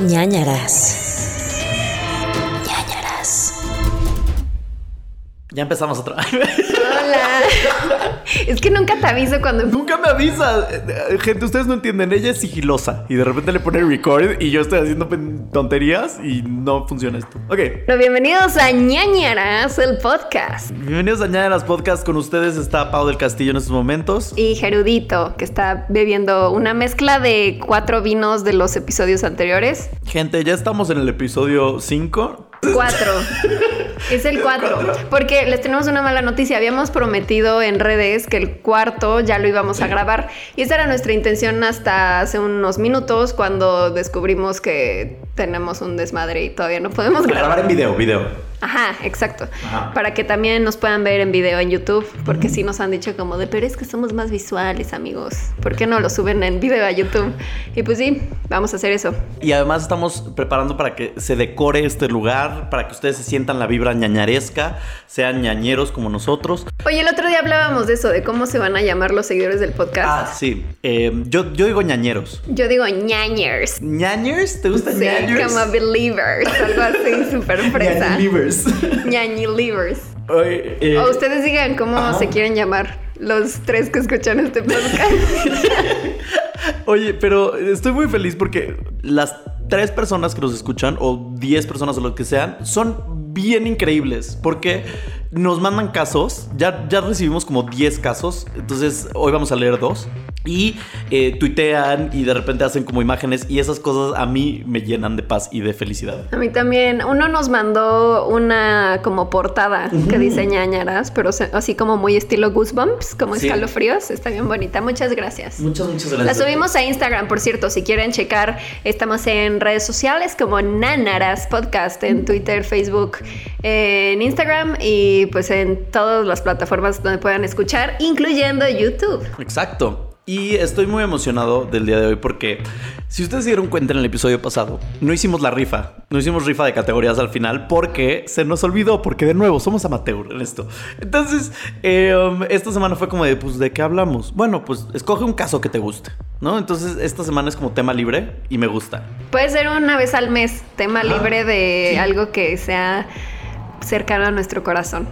ñañaras. Ya empezamos otra vez. Hola. Es que nunca te aviso cuando. Nunca me avisa. Gente, ustedes no entienden. Ella es sigilosa y de repente le pone record y yo estoy haciendo tonterías y no funciona esto. Ok. Pero bienvenidos a ñañaras, el podcast. Bienvenidos a Ñañaras Podcast. Con ustedes está Pau del Castillo en estos momentos. Y Gerudito, que está bebiendo una mezcla de cuatro vinos de los episodios anteriores. Gente, ya estamos en el episodio 5. Cuatro. Es el cuatro. Porque les tenemos una mala noticia. Habíamos prometido en redes que el cuarto ya lo íbamos a grabar. Y esa era nuestra intención hasta hace unos minutos cuando descubrimos que tenemos un desmadre y todavía no podemos grabar. Grabar en video, video. Ajá, exacto. Ajá. Para que también nos puedan ver en video en YouTube, porque sí nos han dicho como de, pero es que somos más visuales, amigos. ¿Por qué no lo suben en video a YouTube? Y pues sí, vamos a hacer eso. Y además estamos preparando para que se decore este lugar, para que ustedes se sientan la vibra ñañaresca, sean ñañeros como nosotros. Oye, el otro día hablábamos de eso, de cómo se van a llamar los seguidores del podcast. Ah, sí. Eh, yo, yo digo ñañeros. Yo digo ñañers. ¿Ñañers? ¿Te gusta Sí, ñañers? Como believers, algo así súper fresa. Ñañelivers. Ñañilivers. Oye, eh, O ustedes digan cómo ajá. se quieren llamar los tres que escuchan este podcast. Oye, pero estoy muy feliz porque las tres personas que nos escuchan, o diez personas o lo que sean, son bien increíbles. Porque nos mandan casos. Ya, ya recibimos como 10 casos. Entonces, hoy vamos a leer dos. Y eh, tuitean y de repente hacen como imágenes. Y esas cosas a mí me llenan de paz y de felicidad. A mí también. Uno nos mandó una como portada que dice ñañaras, pero así como muy estilo Goosebumps, como Sí. escalofríos. Está bien bonita. Muchas gracias. Muchas, muchas gracias. Subimos a Instagram, por cierto, si quieren checar, estamos en redes sociales como Nanaras Podcast, en Twitter, Facebook, en Instagram y pues en todas las plataformas donde puedan escuchar, incluyendo YouTube. Exacto. Y estoy muy emocionado del día de hoy porque si ustedes se dieron cuenta en el episodio pasado, no hicimos la rifa, no hicimos rifa de categorías al final porque se nos olvidó, porque de nuevo somos amateur en esto. Entonces, eh, um, esta semana fue como de, pues, ¿de qué hablamos? Bueno, pues escoge un caso que te guste, ¿no? Entonces, esta semana es como tema libre y me gusta. Puede ser una vez al mes, tema Ajá, libre de sí. algo que sea cercano a nuestro corazón.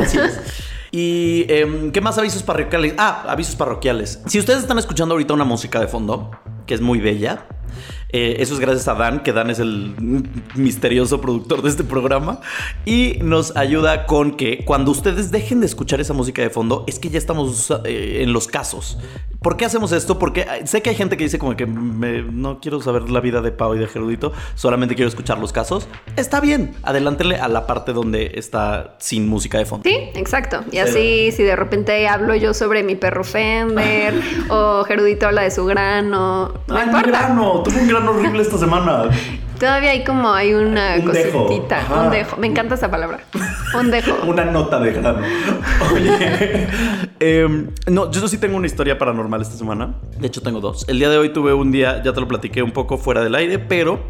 Así es. ¿Y em, qué más avisos parroquiales? Ah, avisos parroquiales. Si ustedes están escuchando ahorita una música de fondo, que es muy bella, eh, eso es gracias a Dan, que Dan es el misterioso productor de este programa. Y nos ayuda con que cuando ustedes dejen de escuchar esa música de fondo, es que ya estamos eh, en los casos. ¿Por qué hacemos esto? Porque eh, sé que hay gente que dice como que me- no quiero saber la vida de Pau y de Gerudito, solamente quiero escuchar los casos. Está bien, adelántele a la parte donde está sin música de fondo. Sí, exacto. Y así, si de repente hablo yo sobre mi perro Fender o Gerudito habla de su grano, no Ay, mi importa. grano, tuve un grano horrible esta semana. Todavía hay como hay una Un cositita, un dejo. Me encanta esa palabra. Un dejo. Una nota de grano. Oye, em, no, yo sí tengo una historia paranormal esta semana. De hecho, tengo dos. El día de hoy tuve un día, ya te lo platiqué un poco fuera del aire, pero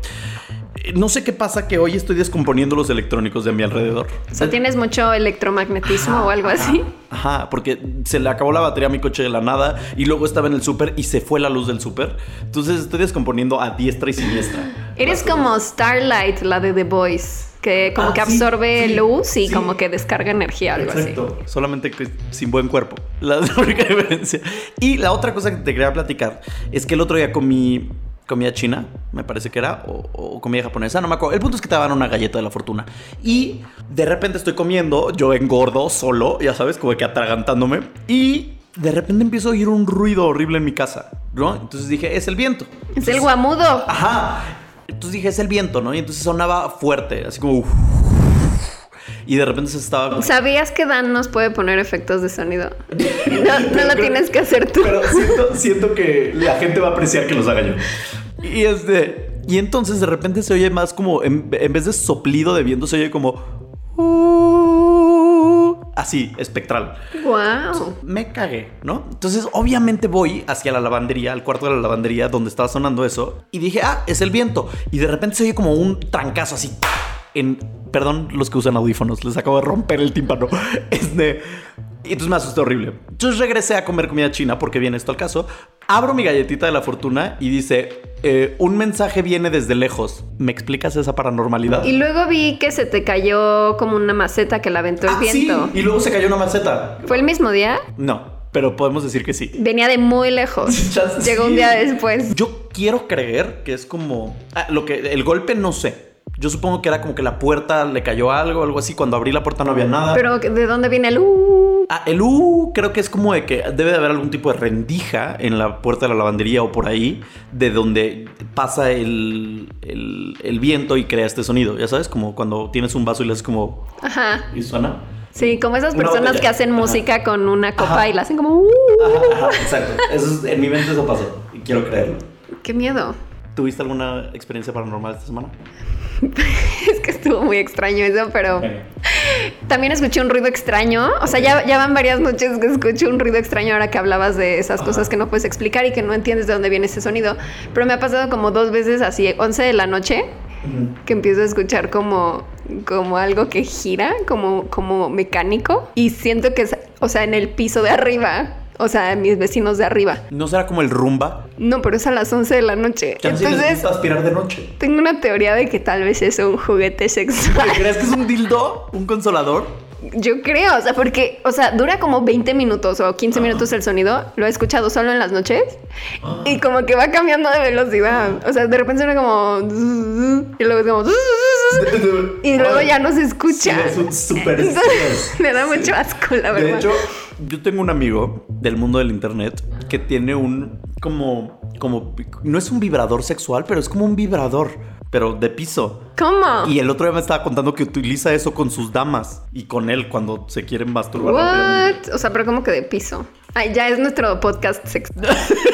no sé qué pasa que hoy estoy descomponiendo los electrónicos de mi alrededor. O sea, tienes mucho electromagnetismo o algo así. Ajá, porque se le acabó la batería a mi coche de la nada y luego estaba en el súper y se fue la luz del súper. Entonces estoy descomponiendo a diestra y siniestra. Eres como Starlight, la de The Voice, que como Ah, que absorbe sí, luz y sí. como que descarga energía, algo así. Exacto. Solamente que sin buen cuerpo. La única diferencia. Y la otra cosa que te quería platicar es que el otro día comí comida china, me parece que era, o, o comida japonesa, no me acuerdo. El punto es que te daban una galleta de la fortuna. Y de repente estoy comiendo, yo engordo solo, ya sabes, como que atragantándome. Y de repente empiezo a oír un ruido horrible en mi casa, ¿no? Entonces dije, es el viento. Es el guamudo. Ajá. Entonces dije, es el viento, ¿no? Y entonces sonaba fuerte, así como... Y de repente se estaba... ¿Sabías que Dan nos puede poner efectos de sonido? No, no lo tienes que hacer tú. Pero siento, siento que la gente va a apreciar que los haga yo. Y este. Y entonces de repente se oye más como. En, en vez de soplido de viento, se oye como. "Uh", Así, espectral. Wow. Me cagué, ¿no? Entonces, obviamente voy hacia la lavandería, al cuarto de la lavandería donde estaba sonando eso. Y dije, ah, es el viento. Y de repente se oye como un trancazo así. En. Perdón, los que usan audífonos, les acabo de romper el tímpano. Este. Y entonces me asusté horrible. Entonces regresé a comer comida china porque viene esto al caso. Abro mi galletita de la fortuna y dice, eh, un mensaje viene desde lejos. ¿Me explicas esa paranormalidad? Y luego vi que se te cayó como una maceta que la aventó el Ah, sí, viento. y luego se cayó una maceta. ¿Fue el mismo día? No, pero podemos decir que sí. Venía de muy lejos. Llegó sí. un día después. Yo quiero creer que es como... ah, lo que el golpe no sé. Yo supongo que era como que la puerta le cayó algo, algo así. Cuando abrí la puerta no había nada. Pero ¿de dónde viene el uh? Ah, el U creo que es como de que debe de haber algún tipo de rendija en la puerta de la lavandería o por ahí, de donde pasa el, el- el viento y crea este sonido. Ya sabes, como cuando tienes un vaso y le haces como... Ajá. y suena. Sí, como esas personas que hacen Ajá. música con una copa Ajá. y la hacen como uh. Ajá, ajá, exacto. Eso es- en mi mente eso pasó y quiero creerlo. Qué miedo. ¿Tuviste alguna experiencia paranormal esta semana? Es que estuvo muy extraño eso, pero también escuché un ruido extraño. O sea, ya, ya van varias noches que escucho un ruido extraño ahora que hablabas de esas cosas que no puedes explicar y que no entiendes de dónde viene ese sonido. Pero me ha pasado como dos veces así, 11 de la noche, que empiezo a escuchar como, como algo que gira, como, como mecánico. Y siento que es, o sea, en el piso de arriba. O sea, mis vecinos de arriba. ¿No será como el rumba? No, pero es a las 11 de la noche. Que a sí les Entonces, aspirar de noche. tengo una teoría de que tal vez es un juguete sexual. ¿Crees que es un dildo? ¿Un consolador? Yo creo, o sea, porque, o sea, dura como 20 minutos o 15 minutos el sonido. Lo he escuchado solo en las noches y como que va cambiando de velocidad. O sea, de repente suena como. Y luego es como. Y luego ya no se escucha. Sí, es un Entonces, Me da mucho asco, la verdad. De hecho, yo tengo un amigo del mundo del internet que tiene un como como no es un vibrador sexual, pero es como un vibrador, pero de piso. ¿Cómo? Y el otro día me estaba contando que utiliza eso con sus damas y con él cuando se quieren masturbar. What? O sea, pero como que de piso. Ay, ya es nuestro podcast sexual.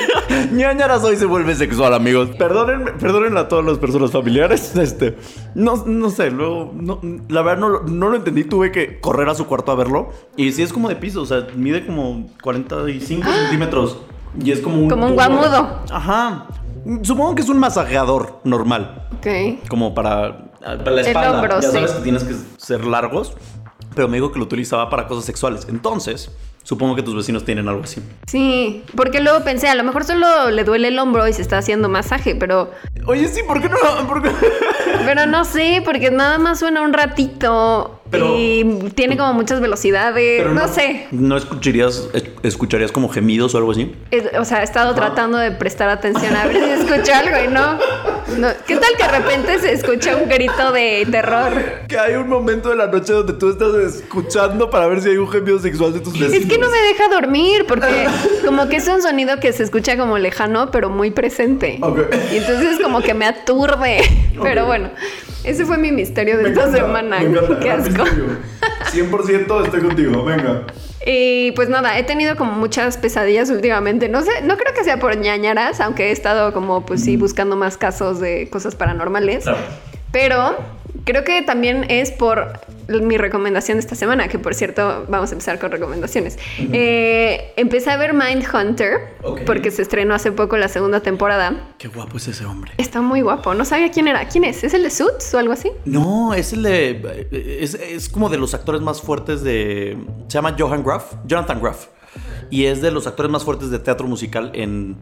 Ñañaras hoy se vuelve sexual, amigos. Perdónenme, perdónenle a todas las personas familiares. Este, no, no sé, luego, no, la verdad no, lo- no lo entendí. Tuve que correr a su cuarto a verlo. Y sí es como de piso, o sea, mide como 45 centímetros. Y es como un. Como un tubo. guamudo. Ajá. Supongo que es un masajeador normal. Ok. Como para, para la El espalda. hombro, ya sí. sabes que tienes que ser largos. Pero me dijo que lo utilizaba para cosas sexuales. Entonces, supongo que tus vecinos tienen algo así. Sí, porque luego pensé, a lo mejor solo le duele el hombro y se está haciendo masaje, pero Oye, sí, ¿por qué no? ¿Por qué? Pero no sé, porque nada más suena un ratito Pero- y tiene como muchas velocidades. No, sé. ¿No escucharías, es- escucharías como gemidos o algo así? Es- o sea, he estado tratando de prestar atención a ver si escucho algo y no. no. ¿Qué tal que de repente se escucha un grito de terror? Que hay un momento de la noche donde tú estás escuchando para ver si hay un gemido sexual de tus vecinos. Es que no me deja dormir porque como que es un sonido que se escucha como lejano, pero muy presente. Ok. Y entonces como que me aturde. Pero bueno, ese fue mi misterio de esta semana. Qué asco. 100% estoy contigo, venga. Y pues nada, he tenido como muchas pesadillas últimamente. No sé, no creo que sea por ñañaras, aunque he estado como pues sí buscando más casos de cosas paranormales. Claro. Pero creo que también es por mi recomendación de esta semana, que por cierto vamos a empezar con recomendaciones. Eh, empecé a ver Mindhunter Ok. porque se estrenó hace poco la segunda temporada. Qué guapo es ese hombre. Está muy guapo. No sabía quién era. ¿Quién es? ¿Es el de Suits o algo así? No, es el de. Es, es como de los actores más fuertes de. Se llama Johan Graff. Jonathan Graff. Y es de los actores más fuertes de teatro musical en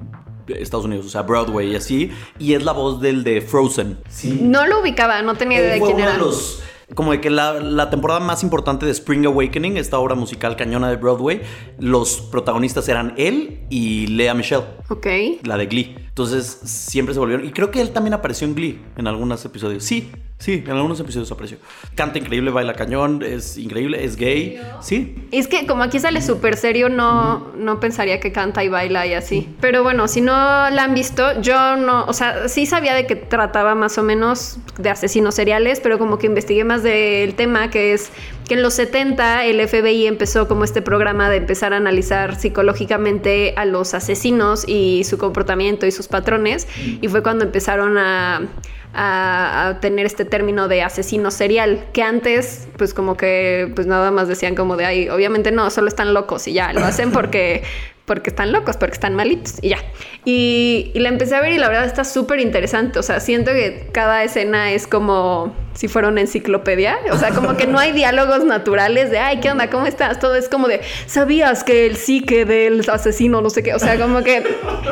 Estados Unidos, o sea, Broadway y así. Y es la voz del de Frozen. Sí. No lo ubicaba, no tenía idea de quién uno era. de los. Como de que la, la temporada más importante de Spring Awakening, esta obra musical cañona de Broadway, los protagonistas eran él y Lea Michelle, Ok. la de Glee. Entonces siempre se volvieron. Y creo que él también apareció en Glee en algunos episodios. Sí, sí, en algunos episodios apareció. Canta increíble, baila cañón, es increíble, es gay. Sí. Es que como aquí sale súper serio, no, no pensaría que canta y baila y así. Pero bueno, si no la han visto, yo no, o sea, sí sabía de que trataba más o menos de asesinos seriales, pero como que investigué más del tema, que es que en los 70 el FBI empezó como este programa de empezar a analizar psicológicamente a los asesinos y su comportamiento y sus patrones, y fue cuando empezaron a tener este término de asesino serial, que antes pues como que pues nada más decían como de ay, obviamente no, solo están locos y ya, lo hacen porque porque están locos, porque están malitos y ya. Y, la empecé a ver y la verdad está súper interesante. O sea, siento que cada escena es como si fuera una enciclopedia. O sea, como que no hay diálogos naturales de, ay, ¿qué onda? ¿Cómo estás? Todo es como de, ¿sabías que el psique del asesino, no sé qué? O sea, como que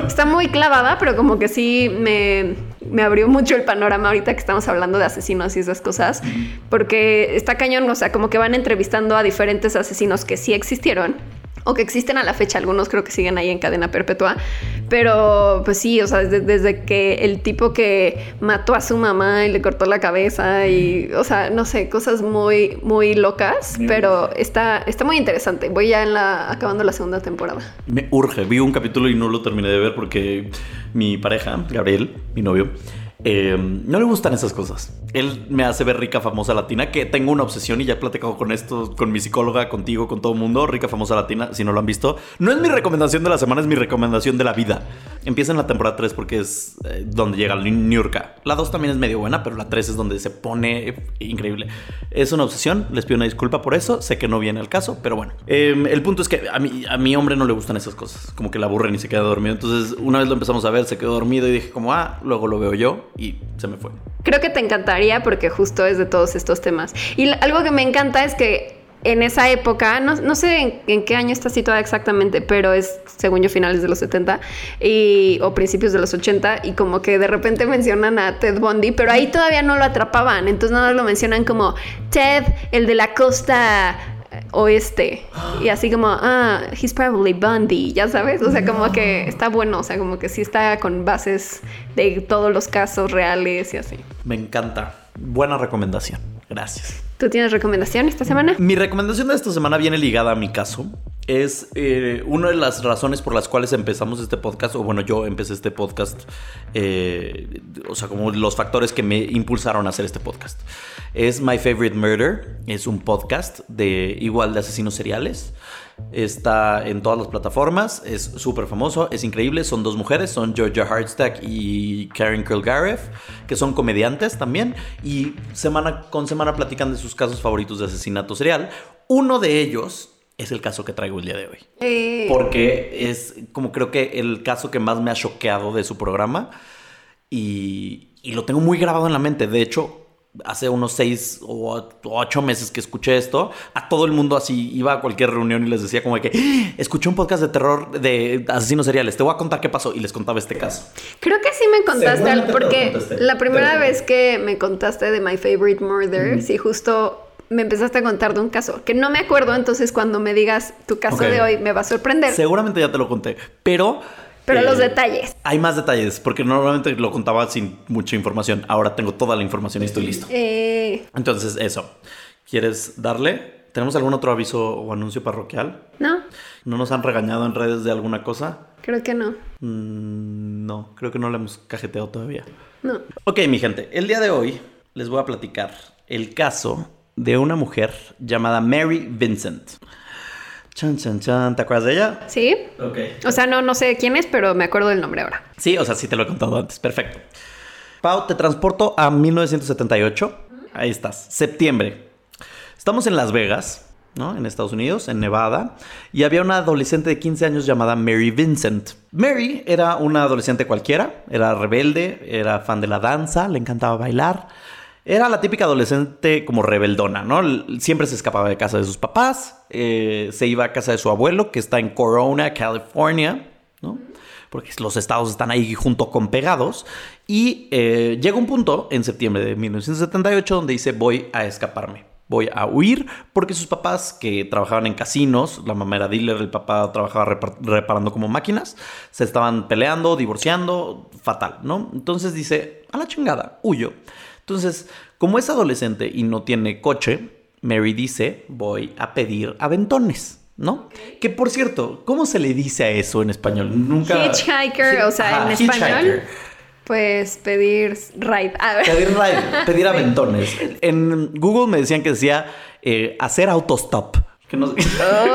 está muy clavada, pero como que sí me, me abrió mucho el panorama ahorita que estamos hablando de asesinos y esas cosas. Porque está cañón, o sea, como que van entrevistando a diferentes asesinos que sí existieron o que existen a la fecha, algunos creo que siguen ahí en cadena perpetua, pero pues sí, o sea, desde, desde, que el tipo que mató a su mamá y le cortó la cabeza y, o sea, no sé, cosas muy, muy locas, pero está, está muy interesante. Voy ya en la, acabando la segunda temporada. Me urge, vi un capítulo y no lo terminé de ver porque mi pareja, Gabriel, mi novio, eh, no le gustan esas cosas. Él me hace ver rica, famosa latina, que tengo una obsesión y ya he platicado con esto, con mi psicóloga, contigo, con todo el mundo. Rica, famosa latina, si no lo han visto. No es mi recomendación de la semana, es mi recomendación de la vida. Empieza en la temporada 3 porque es eh, donde llega New York. La 2 también es medio buena, pero la 3 es donde se pone increíble. Es una obsesión, les pido una disculpa por eso. Sé que no viene al caso, pero bueno. Eh, el punto es que a mi, a mi hombre no le gustan esas cosas. Como que la aburren y se queda dormido. Entonces, una vez lo empezamos a ver, se quedó dormido y dije, como, ah, luego lo veo yo y se me fue. Creo que te encantaría porque justo es de todos estos temas. Y algo que me encanta es que en esa época, no, no sé en, qué año está situada exactamente, pero es, según yo, finales de los 70 y, o principios de los 80, y como que de repente mencionan a Ted Bundy, pero ahí todavía no lo atrapaban, entonces nada más lo mencionan como Ted, el de la costa oeste. Y así como, ah, he's probably Bundy, ya sabes. O sea, como que está bueno, o sea, como que sí está con bases de todos los casos reales y así. Me encanta. Buena recomendación. Gracias. ¿Tú tienes recomendación esta semana? Mi recomendación de esta semana viene ligada a mi caso. Es eh, una de las razones por las cuales empezamos este podcast, o bueno, yo empecé este podcast, eh, o sea, como los factores que me impulsaron a hacer este podcast. Es My Favorite Murder, es un podcast de igual de asesinos seriales. Está en todas las plataformas, es súper famoso, es increíble. Son dos mujeres, son Georgia Hardstack y Karen Kilgariff, que son comediantes también. Y semana con semana platican de sus casos favoritos de asesinato serial. Uno de ellos es el caso que traigo el día de hoy. Porque es como creo que el caso que más me ha choqueado de su programa. Y, y lo tengo muy grabado en la mente. De hecho, hace unos seis o ocho meses que escuché esto, a todo el mundo así iba a cualquier reunión y les decía como que "¡Ah! escuché un podcast de terror de asesinos seriales, te voy a contar qué pasó y les contaba este caso. Creo que sí me contaste, lo porque contaste, la primera pero- vez que me contaste de My Favorite Murder, sí, justo me empezaste a contar de un caso que no me acuerdo, entonces cuando me digas tu caso de hoy me va a sorprender. Seguramente ya te lo conté, pero... Pero eh, los detalles. Hay más detalles, porque normalmente lo contaba sin mucha información. Ahora tengo toda la información y estoy listo. Eh, Entonces, eso. ¿Quieres darle? ¿Tenemos algún otro aviso o anuncio parroquial? no, ¿No nos han regañado en redes de alguna cosa? creo que no. Mm, no, creo que no le hemos cajeteado todavía. No. Ok, mi gente, el día de hoy les voy a platicar el caso de una mujer llamada Mary Vincent. Chan, chan, chan. ¿Te acuerdas de ella? ¿Sí? Ok. O sea, no, no sé quién es, pero me acuerdo del nombre ahora. Sí, o sea, sí te lo he contado antes. Perfecto. Pau, te transporto a 1978. Ahí estás. Septiembre. Estamos en Las Vegas, ¿no? En Estados Unidos, en Nevada. Y había una adolescente de 15 años llamada Mary Vincent. Mary era una adolescente cualquiera. Era rebelde, era fan de la danza, le encantaba bailar. Era la típica adolescente como rebeldona, ¿no? Siempre se escapaba de casa de sus papás, eh, se iba a casa de su abuelo, que está en Corona, California, ¿no? Porque los estados están ahí junto con pegados. Y eh, llega un punto en septiembre de 1978 donde dice voy a escaparme. Voy a huir porque sus papás que trabajaban en casinos, la mamá era dealer, el papá trabajaba repar- reparando como máquinas, se estaban peleando, divorciando, fatal, ¿no? Entonces dice, a la chingada, huyo. Entonces, como es adolescente y no tiene coche, Mary dice, voy a pedir aventones, ¿no? Que por cierto, ¿cómo se le dice a eso en español? Nunca... Hitchhiker, o sea, en español. Pues pedir ride. A ver. Pedir ride, pedir aventones. En Google me decían que decía eh, hacer autostop. Que no-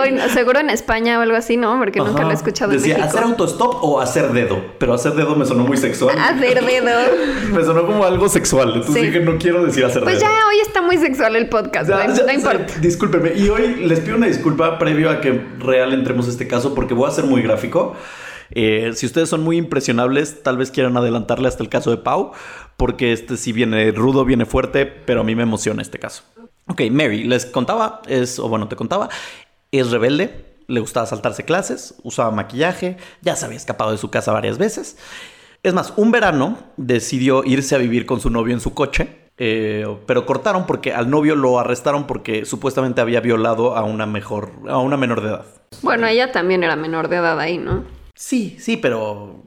Ay, no, seguro en España o algo así, ¿no? Porque nunca lo he escuchado Decía en México. hacer autostop o hacer dedo. Pero hacer dedo me sonó muy sexual. Hacer dedo. Me sonó como algo sexual. Entonces Sí. dije, no quiero decir hacer Pues dedo. ya hoy está muy sexual el podcast, Ya, no, ya, no ya, importa. Discúlpeme. Y hoy les pido una disculpa previo a que real entremos a este caso porque voy a ser muy gráfico. Eh, si ustedes son muy impresionables, tal vez quieran adelantarle hasta el caso de Pau, porque este sí viene rudo, viene fuerte, pero a mí me emociona este caso. Ok, Mary, les contaba, es, o bueno, te contaba, es rebelde, le gustaba saltarse clases, usaba maquillaje, ya se había escapado de su casa varias veces. Es más, un verano decidió irse a vivir con su novio en su coche, eh, pero cortaron porque al novio lo arrestaron porque supuestamente había violado a una mejor, a una menor de edad. Bueno, ella también era menor de edad ahí, ¿no? Sí, sí, pero,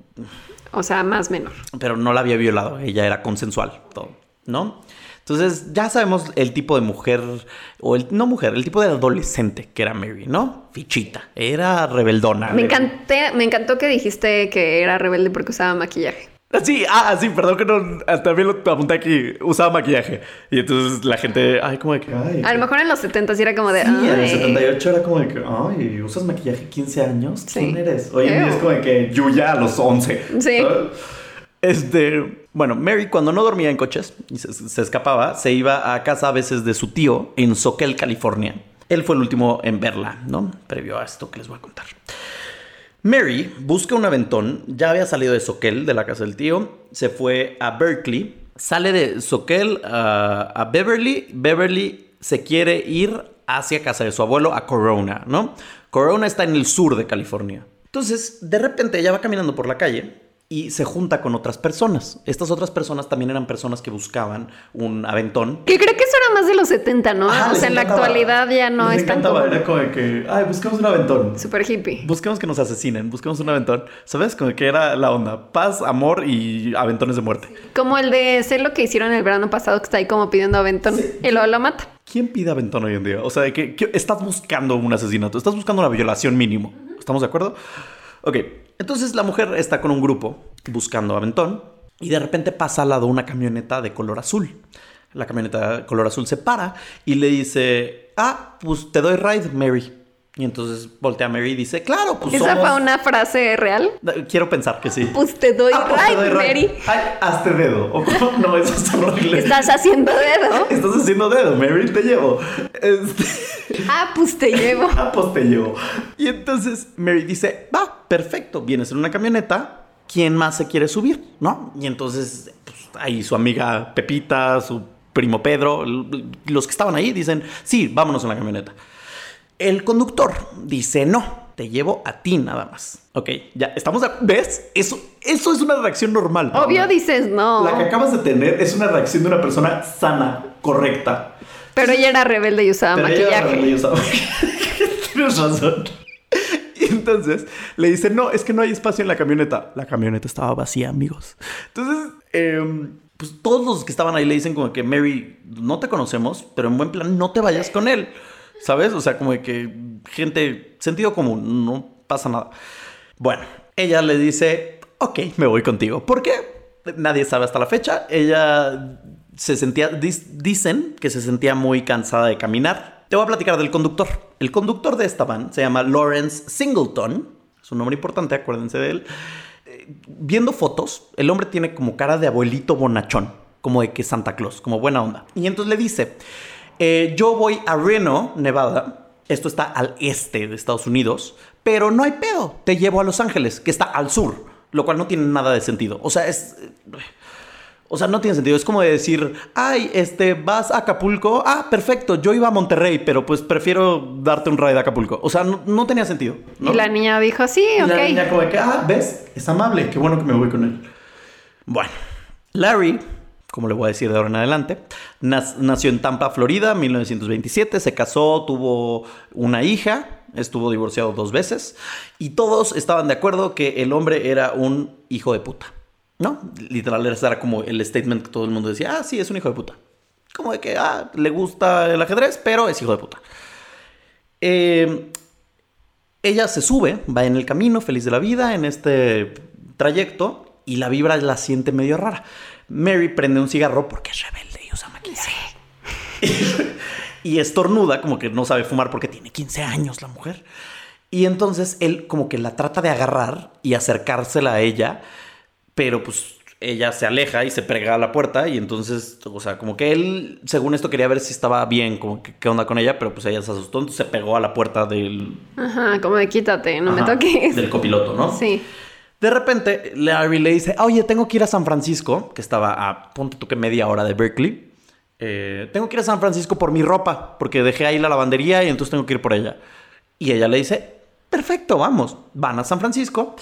O sea, más menor. pero no la había violado, ella era consensual, todo, ¿no? Entonces ya sabemos el tipo de mujer, o el, no mujer, el tipo de adolescente que era Mary, ¿no? Fichita, era rebeldona. Me, encanté, me encantó que dijiste que era rebelde porque usaba maquillaje. Sí, ah, sí, perdón que no, también lo apunté aquí, usaba maquillaje. Y entonces la gente, ay, como de que, ay. A lo mejor en los 70 sí era como de. Sí, en el "Ay". 78 era como de que, ay, ¿usas maquillaje 15 años? ¿Quién Sí. eres? Hoy en día es como de que Yuya a los 11. Sí. ¿sabes? Este, bueno, Mary cuando no dormía en coches y se, escapaba, se iba a casa a veces de su tío en Soquel, California. Él fue el último en verla, ¿no? Previo a esto que les voy a contar. Mary busca un aventón, ya había salido de Soquel, de la casa del tío, se fue a Berkeley, sale de Soquel a, a Beverly, Beverly se quiere ir hacia casa de su abuelo, a Corona, ¿no? Corona está en el sur de California. Entonces, de repente ella va caminando por la calle y se junta con otras personas. Estas otras personas también eran personas que buscaban un aventón. Que creo que eso era más de los 70, ¿no? Ajá, o sea, en la actualidad ya no Les es tan común. Era como de que, ay, buscamos un aventón. Super hippie. Busquemos que nos asesinen, busquemos un aventón. ¿Sabes? Como que era la onda. Paz, amor y aventones de muerte. Como el de sé lo que hicieron el verano pasado, que está ahí como pidiendo aventón. Y luego lo mata. ¿Quién pide aventón hoy en día? O sea, de que, que estás buscando un asesinato, estás buscando una violación mínimo. ¿Estamos de acuerdo? Ok, entonces la mujer está con un grupo buscando aventón y de repente pasa al lado una camioneta de color azul. La camioneta de color azul se para y le dice, ah, pues te doy ride, Mary. Y entonces voltea a Mary y dice, claro, pues ¿Esa somos- fue una frase real? Quiero pensar que sí. Pues te doy Ah, pues te right, doy ride. Mary. Ay, hazte dedo. O no, eso es horrible. Estás haciendo dedo. Estás haciendo dedo, Mary, te llevo. Este, Ah, pues te llevo. ah, pues te llevo. Y entonces Mary dice, va, perfecto, vienes en una camioneta, ¿quién más se quiere subir? ¿No? Y entonces, pues, ahí su amiga Pepita, su primo Pedro, los que estaban ahí dicen, sí, vámonos en la camioneta. El conductor dice, no, te llevo a ti nada más. Ok, ya, estamos, de- ¿ves? Eso, eso es una reacción normal. Obvio dices no. La que acabas de tener es una reacción de una persona sana, correcta. Pero ella era rebelde y usaba Pero ella era maquillaje. rebelde y usaba- Tienes razón. Entonces le dice, no, es que no hay espacio en la camioneta. La camioneta estaba vacía, amigos. Entonces, em, pues todos los que estaban ahí le dicen como que, Mary, no te conocemos, pero en buen plan, no te vayas con él. ¿Sabes? O sea, como que gente, sentido común, no pasa nada. Bueno, ella le dice, ok, me voy contigo. ¿Por qué? Nadie sabe hasta la fecha. Ella se sentía, dicen que se sentía muy cansada de caminar. Te voy a platicar del conductor. El conductor de esta van se llama Lawrence Singleton. Es un nombre importante, acuérdense de él. Eh, Viendo fotos, el hombre tiene como cara de abuelito bonachón, como de que Santa Claus, como buena onda. Y entonces le dice, eh, yo voy a Reno, Nevada. Esto está al este de Estados Unidos, pero no hay pedo. Te llevo a Los Ángeles, que está al sur, lo cual no tiene nada de sentido. O sea, es... O sea, no tiene sentido. Es como de decir, ay, este, vas a Acapulco. Ah, perfecto, yo iba a Monterrey, pero pues prefiero darte un ride a Acapulco. O sea, no, no tenía sentido. ¿no? Y la niña dijo, sí, Y ok. la niña como de que, ah, ¿ves? Es amable, qué bueno que me voy con él. Bueno, Larry, como le voy a decir de ahora en adelante, nas- nació en Tampa, Florida, 1927, se casó, tuvo una hija, estuvo divorciado dos veces, y todos estaban de acuerdo que el hombre era un hijo de puta. ¿No? Literal, era como el statement que todo el mundo decía, ah, sí, es un hijo de puta. Como de que, ah, le gusta el ajedrez, pero es hijo de puta. Eh, ella se sube, va en el camino, feliz de la vida, en este trayecto, y la vibra la siente medio rara. Mary prende un cigarro porque es rebelde y usa maquillaje. y estornuda, como que no sabe fumar porque tiene 15 años la mujer. Y entonces él como que la trata de agarrar y acercársela a ella, pero pues ella se aleja y se pega a la puerta y entonces, o sea, como que él, según esto, quería ver si estaba bien, como que qué onda con ella, pero pues ella se asustó, entonces se pegó a la puerta del, Ajá, como de quítate, no me toques. Del copiloto, ¿no? Sí. De repente, Larry le dice, oye, tengo que ir a San Francisco, que estaba a, ponte tú que media hora de Berkeley. Eh, tengo que ir a San Francisco por mi ropa, porque dejé ahí la lavandería y entonces tengo que ir por ella. Y ella le dice, perfecto, vamos. Van a San Francisco,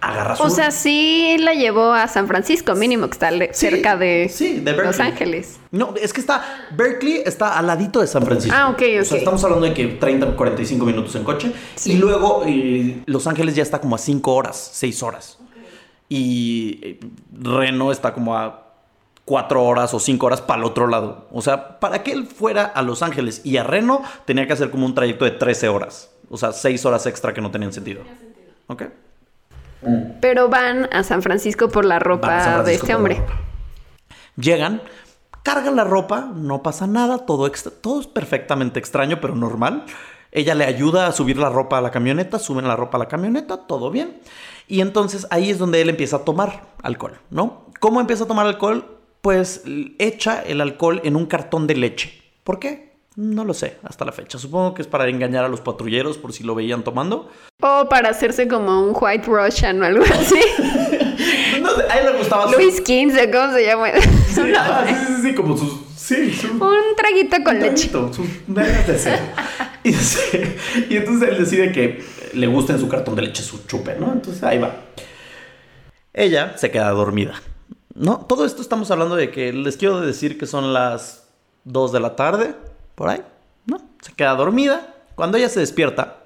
agarra su... O sea, sí la llevó a San Francisco, mínimo, que está Sí, cerca de, sí, de Los. Ángeles. No, es que está. Berkeley está al ladito de San Francisco. Ah, ok, O sea, ok. estamos hablando de que 30, 45 minutos en coche. Sí. Y luego eh, Los Ángeles ya está como a 5 horas, 6 horas. Y eh, Reno está como a 4 horas o 5 horas para el otro lado. O sea, para que él fuera a Los Ángeles y a Reno, tenía que hacer como un trayecto de 13 horas. O sea, 6 horas extra que no tenían sentido. ¿Ok? Pero van a San Francisco por la ropa de este hombre. Llegan, cargan la ropa, no pasa nada, todo, extra- todo es perfectamente extraño, pero normal. Ella le ayuda a subir la ropa a la camioneta, suben la ropa a la camioneta, todo bien. Y entonces ahí es donde él empieza a tomar alcohol, ¿no? ¿Cómo empieza a tomar alcohol? Pues echa el alcohol en un cartón de leche. ¿Por qué? No lo sé hasta la fecha. Supongo que es para engañar a los patrulleros por si lo veían tomando. O para hacerse como un White Russian o algo así. No sé, a él le gustaba su- Luis XV, ¿cómo se llama? Sí, ah, sí, sí, sí, como sus... Sí, su- Un traguito con leche. Traguito, sus de. Y, dice- y entonces él decide que le gusta en su cartón de leche su chupe, ¿no? Entonces ahí va. Ella se queda dormida. ¿No? Todo esto estamos hablando de que les quiero decir que son las 2 de la tarde, por ahí, ¿no? Se queda dormida. Cuando ella se despierta,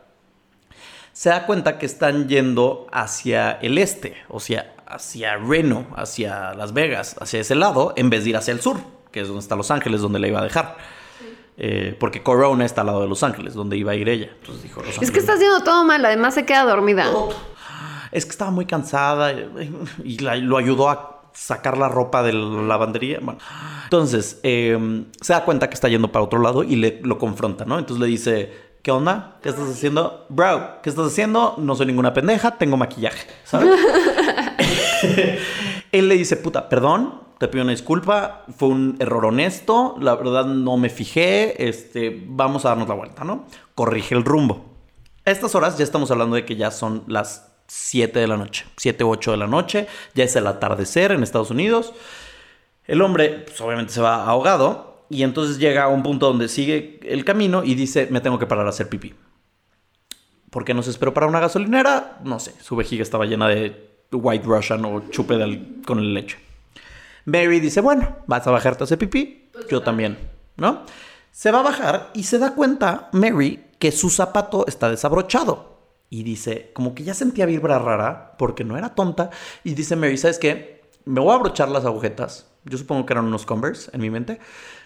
se da cuenta que están yendo hacia el este, o sea, hacia Reno, hacia Las Vegas, hacia ese lado, en vez de ir hacia el sur, que es donde está Los Ángeles, donde la iba a dejar. Eh, porque Corona está al lado de Los Ángeles, donde iba a ir ella. Entonces dijo, Los Es que está haciendo todo mal, además se queda dormida. Es que estaba muy cansada y la- lo ayudó a sacar la ropa de la lavandería. Bueno, entonces eh, se da cuenta que está yendo para otro lado y le, lo confronta, ¿no? Entonces le dice, ¿qué onda? ¿Qué estás haciendo? Bro, ¿qué estás haciendo? No soy ninguna pendeja, tengo maquillaje, ¿sabes? Él le dice, puta, perdón, te pido una disculpa, fue un error honesto, la verdad no me fijé, este, vamos a darnos la vuelta, ¿no? Corrige el rumbo. A estas horas ya estamos hablando de que ya son las 7 de la noche, 7 u 8 de la noche, ya es el atardecer en Estados Unidos. El hombre, pues obviamente se va ahogado y entonces llega a un punto donde sigue el camino y dice, me tengo que parar a hacer pipí. ¿Por qué no se esperó para una gasolinera? No sé, su vejiga estaba llena de White Russian o chupe con leche. Mary dice, bueno, vas a bajarte a hacer pipí, yo también, ¿no? Se va a bajar y se da cuenta Mary que su zapato está desabrochado. Y dice, como que ya sentía vibra rara, porque no era tonta. Y dice Mary, ¿sabes qué? Me voy a abrochar las agujetas. Yo supongo que eran unos Converse en mi mente.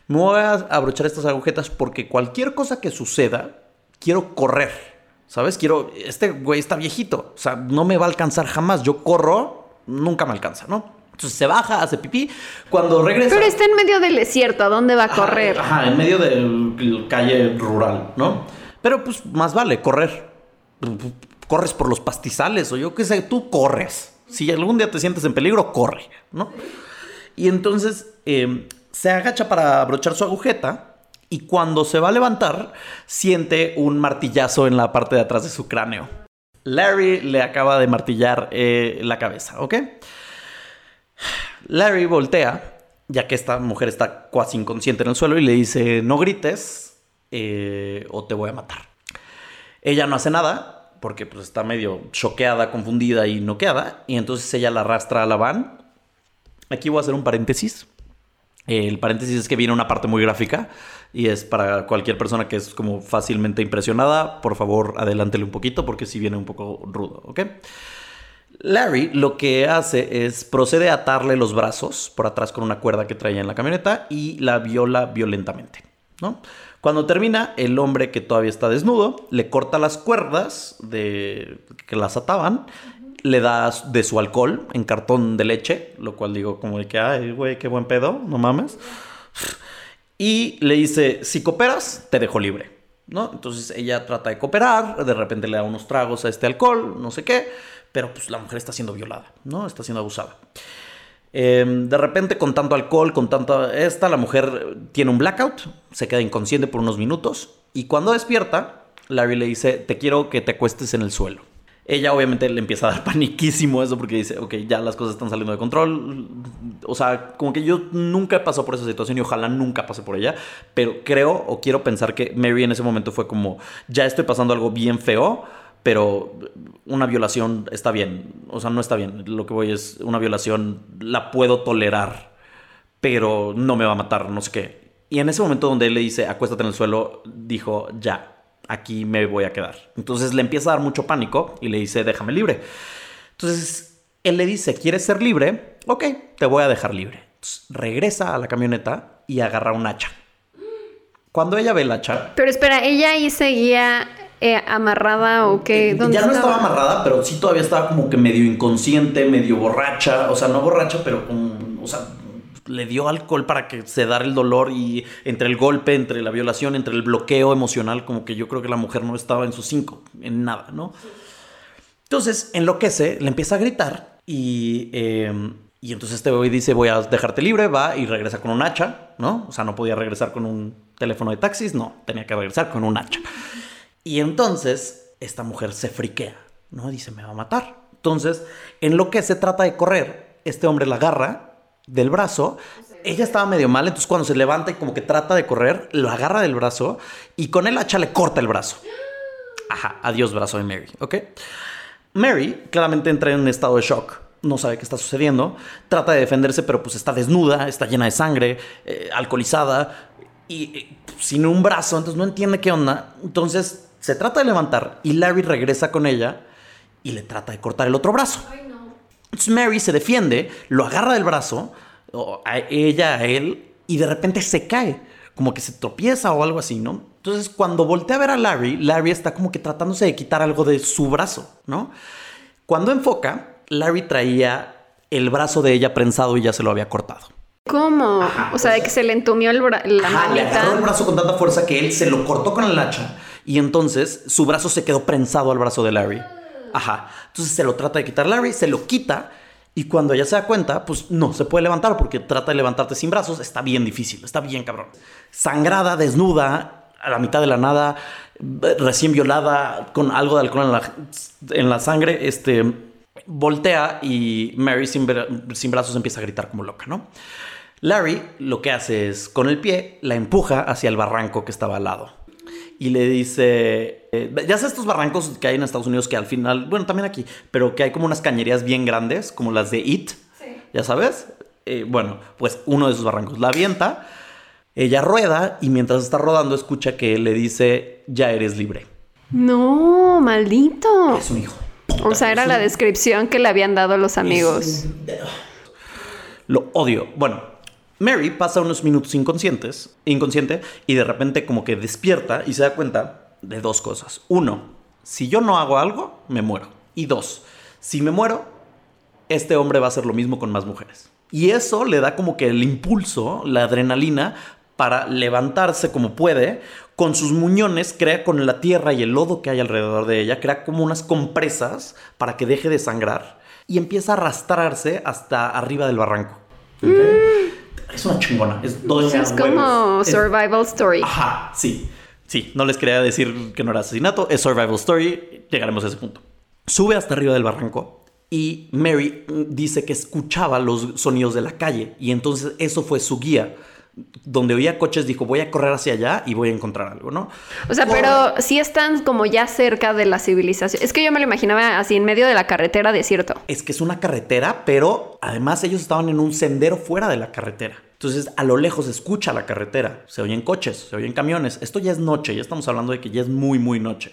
Me voy a abrochar estas agujetas porque cualquier cosa que suceda, quiero correr. ¿Sabes? Quiero. Este güey está viejito. O sea, no me va a alcanzar jamás. Yo corro, nunca me alcanza, ¿no? Entonces se baja, hace pipí. Cuando regresa. Pero está en medio del desierto, ¿a dónde va a correr? Ajá, en medio de la calle rural, ¿no? Pero pues más vale correr. Corres por los pastizales o yo qué sé, tú corres. Si algún día te sientes en peligro, corre, ¿no? Y entonces eh, se agacha para abrochar su agujeta y cuando se va a levantar, siente un martillazo en la parte de atrás de su cráneo. Larry le acaba de martillar eh, la cabeza, ¿ok? Larry voltea, ya que esta mujer está cuasi inconsciente en el suelo, y le dice, no grites eh, o te voy a matar. Ella no hace nada, porque pues, está medio choqueada, confundida y noqueada, y entonces ella la arrastra a la van. Aquí voy a hacer un paréntesis. El paréntesis es que viene una parte muy gráfica y es para cualquier persona que es como fácilmente impresionada, por favor adelántele un poquito porque sí viene un poco rudo, ¿ok? Larry lo que hace es procede a atarle los brazos por atrás con una cuerda que traía en la camioneta y la viola violentamente, ¿no? Cuando termina, el hombre que todavía está desnudo le corta las cuerdas de que las ataban, le da de su alcohol en cartón de leche, lo cual digo como de que, ay, güey, qué buen pedo, no mames. Y le dice, si cooperas, te dejo libre, ¿no? Entonces ella trata de cooperar, de repente le da unos tragos a este alcohol, no sé qué, pero pues la mujer está siendo violada, ¿no? Está siendo abusada. Eh, de repente, con tanto alcohol, con tanta esta, la mujer tiene un blackout, se queda inconsciente por unos minutos y cuando despierta, Larry le dice, te quiero que te acuestes en el suelo. Ella obviamente le empieza a dar paniquísimo eso porque dice, ok, ya las cosas están saliendo de control. O sea, como que yo nunca he pasado por esa situación y ojalá nunca pase por ella, pero creo o quiero pensar que Mary en ese momento fue como, ya estoy pasando algo bien feo, pero una violación está bien. O sea, no está bien. Lo que voy es, una violación la puedo tolerar, pero no me va a matar, no sé qué. Y en ese momento donde él le dice, acuéstate en el suelo, dijo, ya, aquí me voy a quedar. Entonces le empieza a dar mucho pánico y le dice, déjame libre. Entonces él le dice, ¿quieres ser libre? Ok, te voy a dejar libre. regresa a la camioneta y agarra un hacha. Cuando ella ve el hacha... Pero espera, ella ahí seguía eh, amarrada o qué? Eh, ya no estaba? amarrada, pero sí todavía estaba como que medio inconsciente, medio borracha. O sea, no borracha, pero como... O sea, le dio alcohol para que se dar el dolor y entre el golpe, entre la violación, entre el bloqueo emocional, como que yo creo que la mujer no estaba en sus cinco, en nada, ¿no? Entonces enloquece, le empieza a gritar y, em, y entonces este güey dice voy a dejarte libre, va y regresa con un hacha, ¿no? O sea, no podía regresar con un teléfono de taxis, no, tenía que regresar con un hacha. Y entonces esta mujer se friquea, ¿no? Dice me va a matar. Entonces, en lo que se trata de correr, este hombre la agarra del brazo. Ella estaba medio mal, entonces cuando se levanta y como que trata de correr, lo agarra del brazo y con el hacha le corta el brazo. Ajá, adiós brazo de Mary, ¿ok? Mary claramente entra en un estado de shock, no sabe qué está sucediendo, trata de defenderse, pero pues está desnuda, está llena de sangre, eh, alcoholizada y eh, sin un brazo, entonces no entiende qué onda. Entonces se trata de levantar y Larry regresa con ella y le trata de cortar el otro brazo. Entonces Mary se defiende, lo agarra del brazo, a ella, a él, y de repente se cae, como que se tropieza o algo así, ¿no? Entonces cuando voltea a ver a Larry, Larry está como que tratándose de quitar algo de su brazo, ¿no? Cuando enfoca, Larry traía el brazo de ella prensado y ya se lo había cortado. ¿Cómo? o sea, de que se le entumió el la ajá, Le agarró el brazo con tanta fuerza que él se lo cortó con el hacha y entonces su brazo se quedó prensado al brazo de Larry. Ajá. Entonces se lo trata de quitar Larry, se lo quita. Y cuando ella se da cuenta, pues no se puede levantar porque trata de levantarte sin brazos. Está bien difícil, está bien cabrón. Sangrada, desnuda, a la mitad de la nada, recién violada, con algo de alcohol en la, en la sangre, este, voltea y Mary sin, sin brazos empieza a gritar como loca, ¿no? Larry lo que hace es, con el pie, la empuja hacia el barranco que estaba al lado y le dice, eh, ya sabes estos barrancos que hay en Estados Unidos que al final, bueno, también aquí, pero que hay como unas cañerías bien grandes, como las de It, ya sabes. Eh, bueno, pues uno de esos barrancos la avienta, ella rueda y mientras está rodando escucha que le dice, ya eres libre. No, maldito. Es un hijo. O sea, era la descripción que le habían dado los amigos. Lo odio. Bueno, Mary pasa unos minutos inconscientes, inconsciente y de repente como que despierta y se da cuenta de dos cosas. Uno, si yo no hago algo, me muero. Y dos, si me muero, este hombre va a hacer lo mismo con más mujeres. Y eso le da como que el impulso, la adrenalina, para levantarse como puede, con sus muñones, crea con la tierra y el lodo que hay alrededor de ella, crea como unas compresas para que deje de sangrar y empieza a arrastrarse hasta arriba del barranco. Mm es una chingona. Es, es como survival story. Ajá, sí. Sí, no les quería decir que no era asesinato, es survival story. Llegaremos a ese punto. Sube hasta arriba del barranco y Mary dice que escuchaba los sonidos de la calle y entonces eso fue su guía donde oía coches, dijo, voy a correr hacia allá y voy a encontrar algo, ¿no? O sea, pero sí están como ya cerca de la civilización. Es que yo me lo imaginaba así en medio de la carretera desierto. Es que es una carretera, pero además ellos estaban en un sendero fuera de la carretera. Entonces, a lo lejos se escucha la carretera, se oyen coches, se oyen camiones. Esto ya es noche, ya estamos hablando de que ya es muy, muy noche.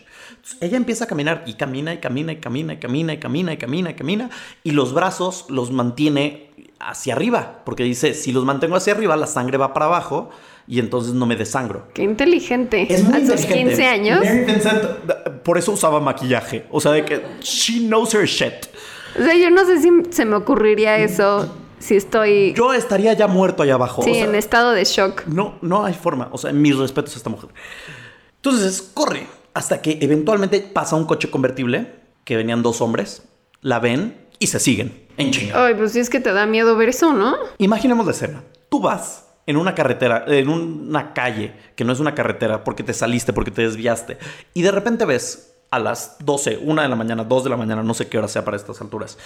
ella empieza a caminar y camina y camina y camina y camina y camina y camina y camina y los brazos los mantiene hacia arriba, porque dice, si los mantengo hacia arriba, la sangre va para abajo y entonces no me desangro. Qué inteligente. Es muy a sus 15 años. Por eso usaba maquillaje. O sea, de que she knows her shit. O sea, yo no sé si se me ocurriría eso si estoy... Yo estaría ya muerto allá abajo. Sí, en estado de shock. No, no hay forma. O sea, mis respetos a esta mujer. Entonces, corre hasta que eventualmente pasa un coche convertible que venían dos hombres, la ven y se siguen en chinga. Ay, pues sí es que te da miedo ver eso, ¿no? Imaginemos la escena. Tú vas en una carretera, en una calle que no es una carretera porque te saliste, porque te desviaste, y de repente ves a las 12, 1 de la mañana, 2 de la mañana, no sé qué hora sea para estas alturas,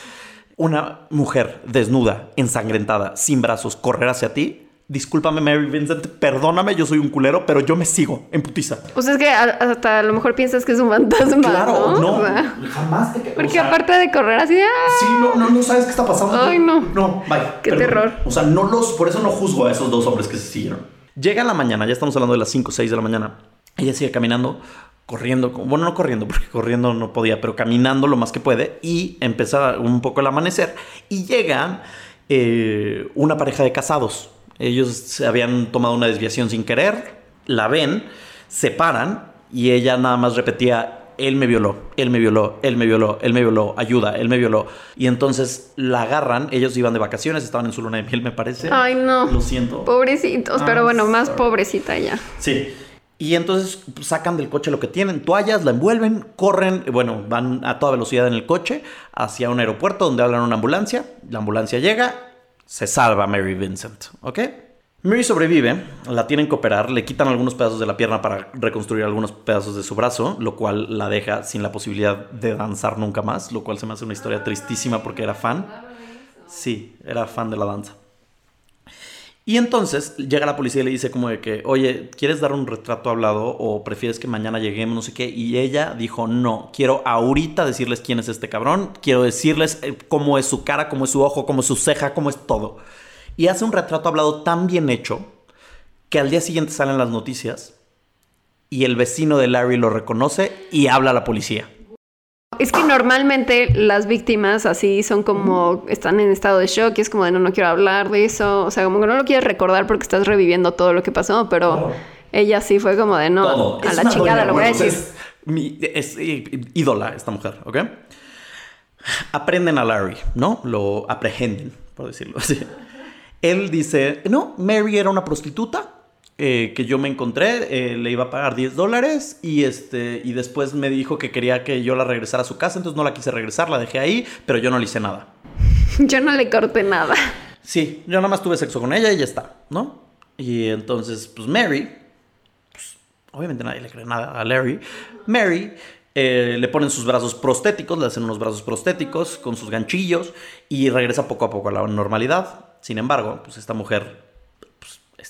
una mujer desnuda, ensangrentada, sin brazos, correr hacia ti, discúlpame Mary Vincent, perdóname, yo soy un culero, pero yo me sigo en putiza. O sea, es que a- hasta a lo mejor piensas que es un fantasma. Claro, no, O sea, jamás te... o porque sea, aparte de correr así, ¡ah! Sí, no, no, no sabes qué está pasando. Ay, no. No, bye. Qué terror. O sea, no los, por eso no juzgo a esos dos hombres que se siguieron. Llega la mañana, ya estamos hablando de las 5 o 6 de la mañana. Ella sigue caminando, corriendo, bueno, no corriendo, porque corriendo no podía, pero caminando lo más que puede. Y empieza un poco el amanecer. Y llega eh, una pareja de casados. Ellos se habían tomado una desviación sin querer, la ven, se paran y ella nada más repetía, él me violó, él me violó, él me violó, él me violó, ayuda, él me violó. Y entonces la agarran, ellos iban de vacaciones, estaban en su luna de miel, me parece. Ay, no. Lo siento. Pobrecitos, pero bueno, más sorry. pobrecita ella. Sí. Y entonces sacan del coche lo que tienen, toallas, la envuelven, corren, bueno, van a toda velocidad en el coche hacia un aeropuerto donde hablan una ambulancia. La ambulancia llega, se salva Mary Vincent, ¿ok? Mary sobrevive, la tienen que operar, le quitan algunos pedazos de la pierna para reconstruir algunos pedazos de su brazo, lo cual la deja sin la posibilidad de danzar nunca más, lo cual se me hace una historia tristísima porque era fan. Sí, era fan de la danza. Y entonces llega la policía y le dice como de que, oye, ¿quieres dar un retrato hablado o prefieres que mañana lleguemos, no sé qué? Y ella dijo, no, quiero ahorita decirles quién es este cabrón, quiero decirles eh, cómo es su cara, cómo es su ojo, cómo es su ceja, cómo es todo. Y hace un retrato hablado tan bien hecho que al día siguiente salen las noticias y el vecino de Larry lo reconoce y habla a la policía. Es que normalmente las víctimas así son como, están en estado de shock y es como de no, no quiero hablar de eso. O sea, como que no lo quieres recordar porque estás reviviendo todo lo que pasó, pero ella sí fue como de no, Todo. a Es la chingada lo voy a decir. es, mi- es, eh, ídola esta mujer, ¿ok? Aprenden a Larry, ¿no? Lo aprehenden, por decirlo así. Él dice, no, Mary era una prostituta eh, que yo me encontré, eh, le iba a pagar 10 dólares y, este, y después me dijo que quería que yo la regresara a su casa, entonces no la quise regresar, la dejé ahí, pero yo no le hice nada. Yo no le corté nada. Sí, yo nada más tuve sexo con ella y ya está, ¿no? Y entonces, pues Mary, pues, obviamente nadie le cree nada a Larry. Mary eh, le ponen sus brazos prostéticos, le hacen unos brazos prostéticos con sus ganchillos y regresa poco a poco a la normalidad. Sin embargo, pues esta mujer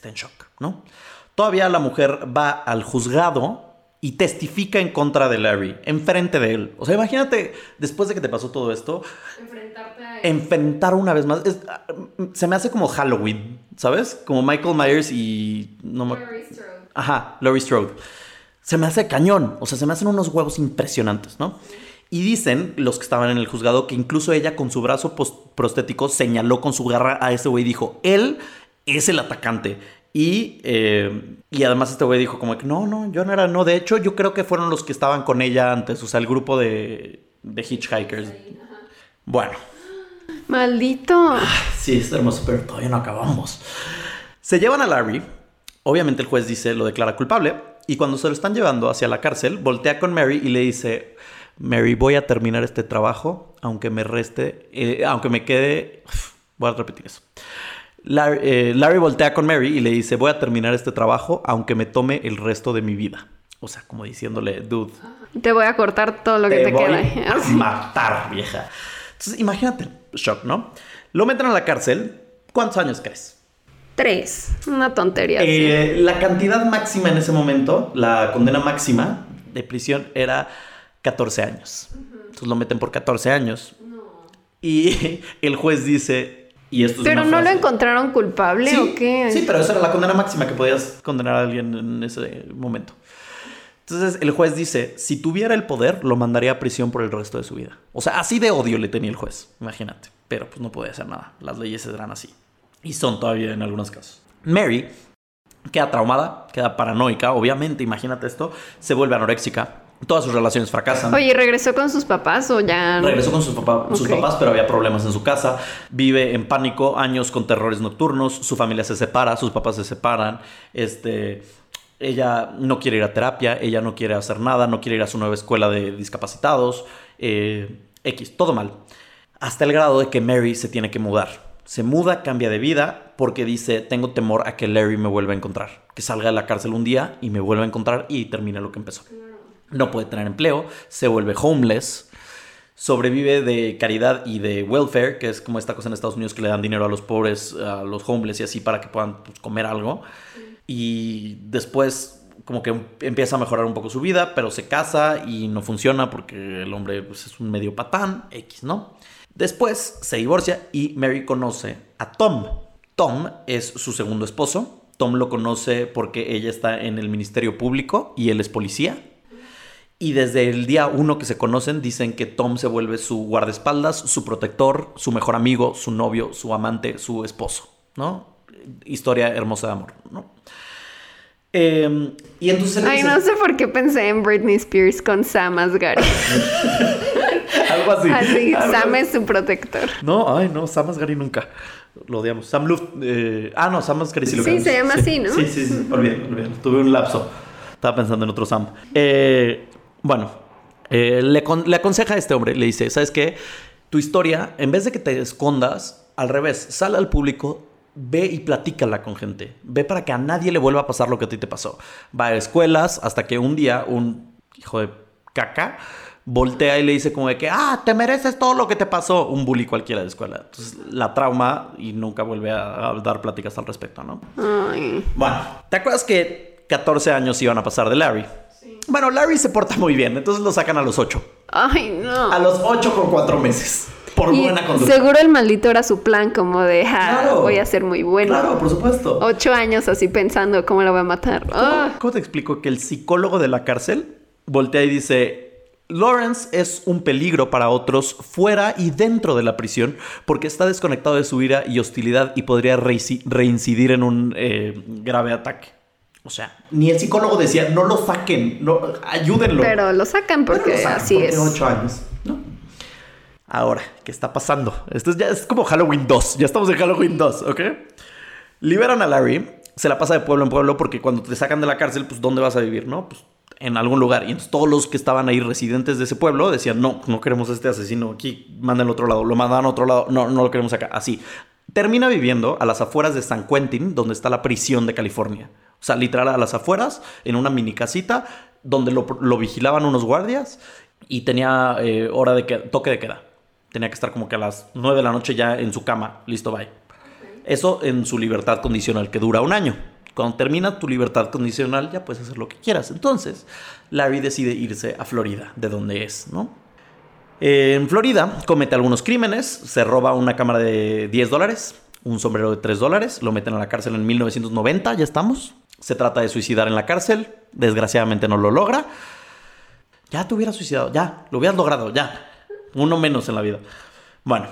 está en shock, ¿no? Todavía la mujer va al juzgado y testifica en contra de Larry, enfrente de él. O sea, imagínate, después de que te pasó todo esto, enfrentar una vez más. Es- se me hace como Halloween, ¿sabes? Como Michael Myers y. No me- Ajá, Laurie Strode. Se me hace cañón. O sea, se me hacen unos huevos impresionantes, ¿no? Y dicen los que estaban en el juzgado que incluso ella con su brazo prostético señaló con su garra a ese güey y dijo: Él es el atacante. Y, eh, y además este güey dijo como que no, no, yo no era, no, de hecho yo creo que fueron los que estaban con ella antes, o sea, el grupo de, de hitchhikers. Bueno, Maldito. Sí, está hermoso, pero todavía no acabamos. Se llevan a Larry. Obviamente el juez dice, lo declara culpable. Y cuando se lo están llevando hacia la cárcel, voltea con Mary y le dice, Mary, voy a terminar este trabajo, aunque me reste, eh, aunque me quede... Voy a repetir eso. Larry, eh, Larry voltea con Mary y le dice, voy a terminar este trabajo, aunque me tome el resto de mi vida. O sea, como diciéndole, dude, Te voy a cortar todo lo que te te, voy queda. a matar, vieja. Entonces, imagínate, shock, ¿no? Lo meten a la cárcel. ¿Cuántos años crees? Tres. Una tontería. sí. Eh, la cantidad máxima en ese momento, la condena máxima de prisión era 14 años. Entonces lo meten por 14 años. Y el juez dice, y esto es Pero no lo encontraron culpable sí, o qué? Sí, pero esa era la condena máxima que podías condenar a alguien en ese momento. Entonces el juez dice, si tuviera el poder, lo mandaría a prisión por el resto de su vida. O sea, así de odio le tenía el juez, imagínate. Pero pues no podía hacer nada. Las leyes eran así. Y son todavía en algunos casos. Mary queda traumada, queda paranoica, obviamente, imagínate esto. Se vuelve anoréxica. Todas sus relaciones fracasan. Oye, ¿y ¿regresó con sus papás o ya? no? Regresó con sus, papá- sus papás, pero había problemas en su casa. Vive en pánico, años con terrores nocturnos. Su familia se separa, sus papás se separan. Este, ella no quiere ir a terapia, ella no quiere hacer nada, no quiere ir a su nueva escuela de discapacitados. eh, X, todo mal. Hasta el grado de que Mary se tiene que mudar. Se muda, cambia de vida, porque dice, tengo temor a que Larry me vuelva a encontrar. Que salga de la cárcel un día y me vuelva a encontrar y termine lo que empezó. No puede tener empleo, se vuelve homeless, sobrevive de caridad y de welfare, que es como esta cosa en Estados Unidos que le dan dinero a los pobres, a los homeless y así para que puedan pues, comer algo. Y después como que empieza a mejorar un poco su vida, pero se casa y no funciona porque el hombre pues, es un medio patán, X, ¿no? Después se divorcia y Mary conoce a Tom. Tom es su segundo esposo. Tom lo conoce porque ella está en el Ministerio Público y él es policía. Y desde el día uno que se conocen, dicen que Tom se vuelve su guardaespaldas, su protector, su mejor amigo, su novio, su amante, su esposo, ¿no? Historia hermosa de amor, ¿no? Em, y entonces... Ay, no sé por qué pensé en Britney Spears con Sam Asghari. algo así. Así, Sam es su protector. No, ay, no, Sam Asghari nunca. Lo odiamos. Sam Luft. Eh... Ah, no, Sam Asghari sí lo Sí, se llama así, ¿no? Sí, sí, sí. Olvídalo, olvídalo. Tuve un lapso. Estaba pensando en otro Sam. Eh, bueno, eh, le, le aconseja a este hombre, le dice, ¿sabes qué? Tu historia, en vez de que te escondas, al revés, sale al público, ve y platícala con gente. Ve para que a nadie le vuelva a pasar lo que a ti te pasó. Va a escuelas hasta que un día un hijo de caca voltea y le dice como de que, ah, te mereces todo lo que te pasó. Un bully cualquiera de escuela. Entonces la trauma y nunca vuelve a, dar pláticas al respecto, ¿no? Ay. Bueno, ¿te acuerdas que 14 años iban a pasar de Larry? Bueno, Larry se porta muy bien, entonces lo sacan a los 8. Ay, no. A los 8 con 4 meses. Por Y buena conducta. seguro el maldito era su plan, como de, ah, Claro. voy a ser muy bueno. Claro, por supuesto. Ocho años así pensando cómo lo voy a matar. Ah. ¿Cómo, cómo te explico que el psicólogo de la cárcel voltea y dice, Lawrence es un peligro para otros fuera y dentro de la prisión porque está desconectado de su ira y hostilidad y podría reincidir en un eh, grave ataque? O sea, ni el psicólogo decía, no lo saquen, no, ayúdenlo. Pero lo sacan porque lo sacan así porque es. ocho años, ¿no? Ahora, ¿qué está pasando? Esto es ya es como Halloween 2. Ya estamos en Halloween 2, ¿ok? Liberan a Larry. Se la pasa de pueblo en pueblo porque cuando te sacan de la cárcel, pues ¿dónde vas a vivir, no? Pues en algún lugar. Y entonces todos los que estaban ahí residentes de ese pueblo decían, no, no queremos a este asesino aquí, manda al otro lado, lo mandan a otro lado, no, no lo queremos acá. Así. Termina viviendo a las afueras de San Quentin, donde está la prisión de California. O sea, literal a las afueras, en una mini casita, donde lo, vigilaban unos guardias y tenía eh, hora de que- toque de queda. Tenía que estar como que a las 9 de la noche ya en su cama, listo, bye. Eso en su libertad condicional, que dura un año. Cuando termina tu libertad condicional, ya puedes hacer lo que quieras. Entonces, Larry decide irse a Florida, de donde es, ¿no? En Florida comete algunos crímenes, se roba una cámara de 10 dólares, un sombrero de 3 dólares, lo meten a la cárcel en 1990, ya estamos. Se trata de suicidar en la cárcel, desgraciadamente no lo logra. Ya te hubieras suicidado, ya, lo hubieras logrado, ya. Uno menos en la vida. Bueno,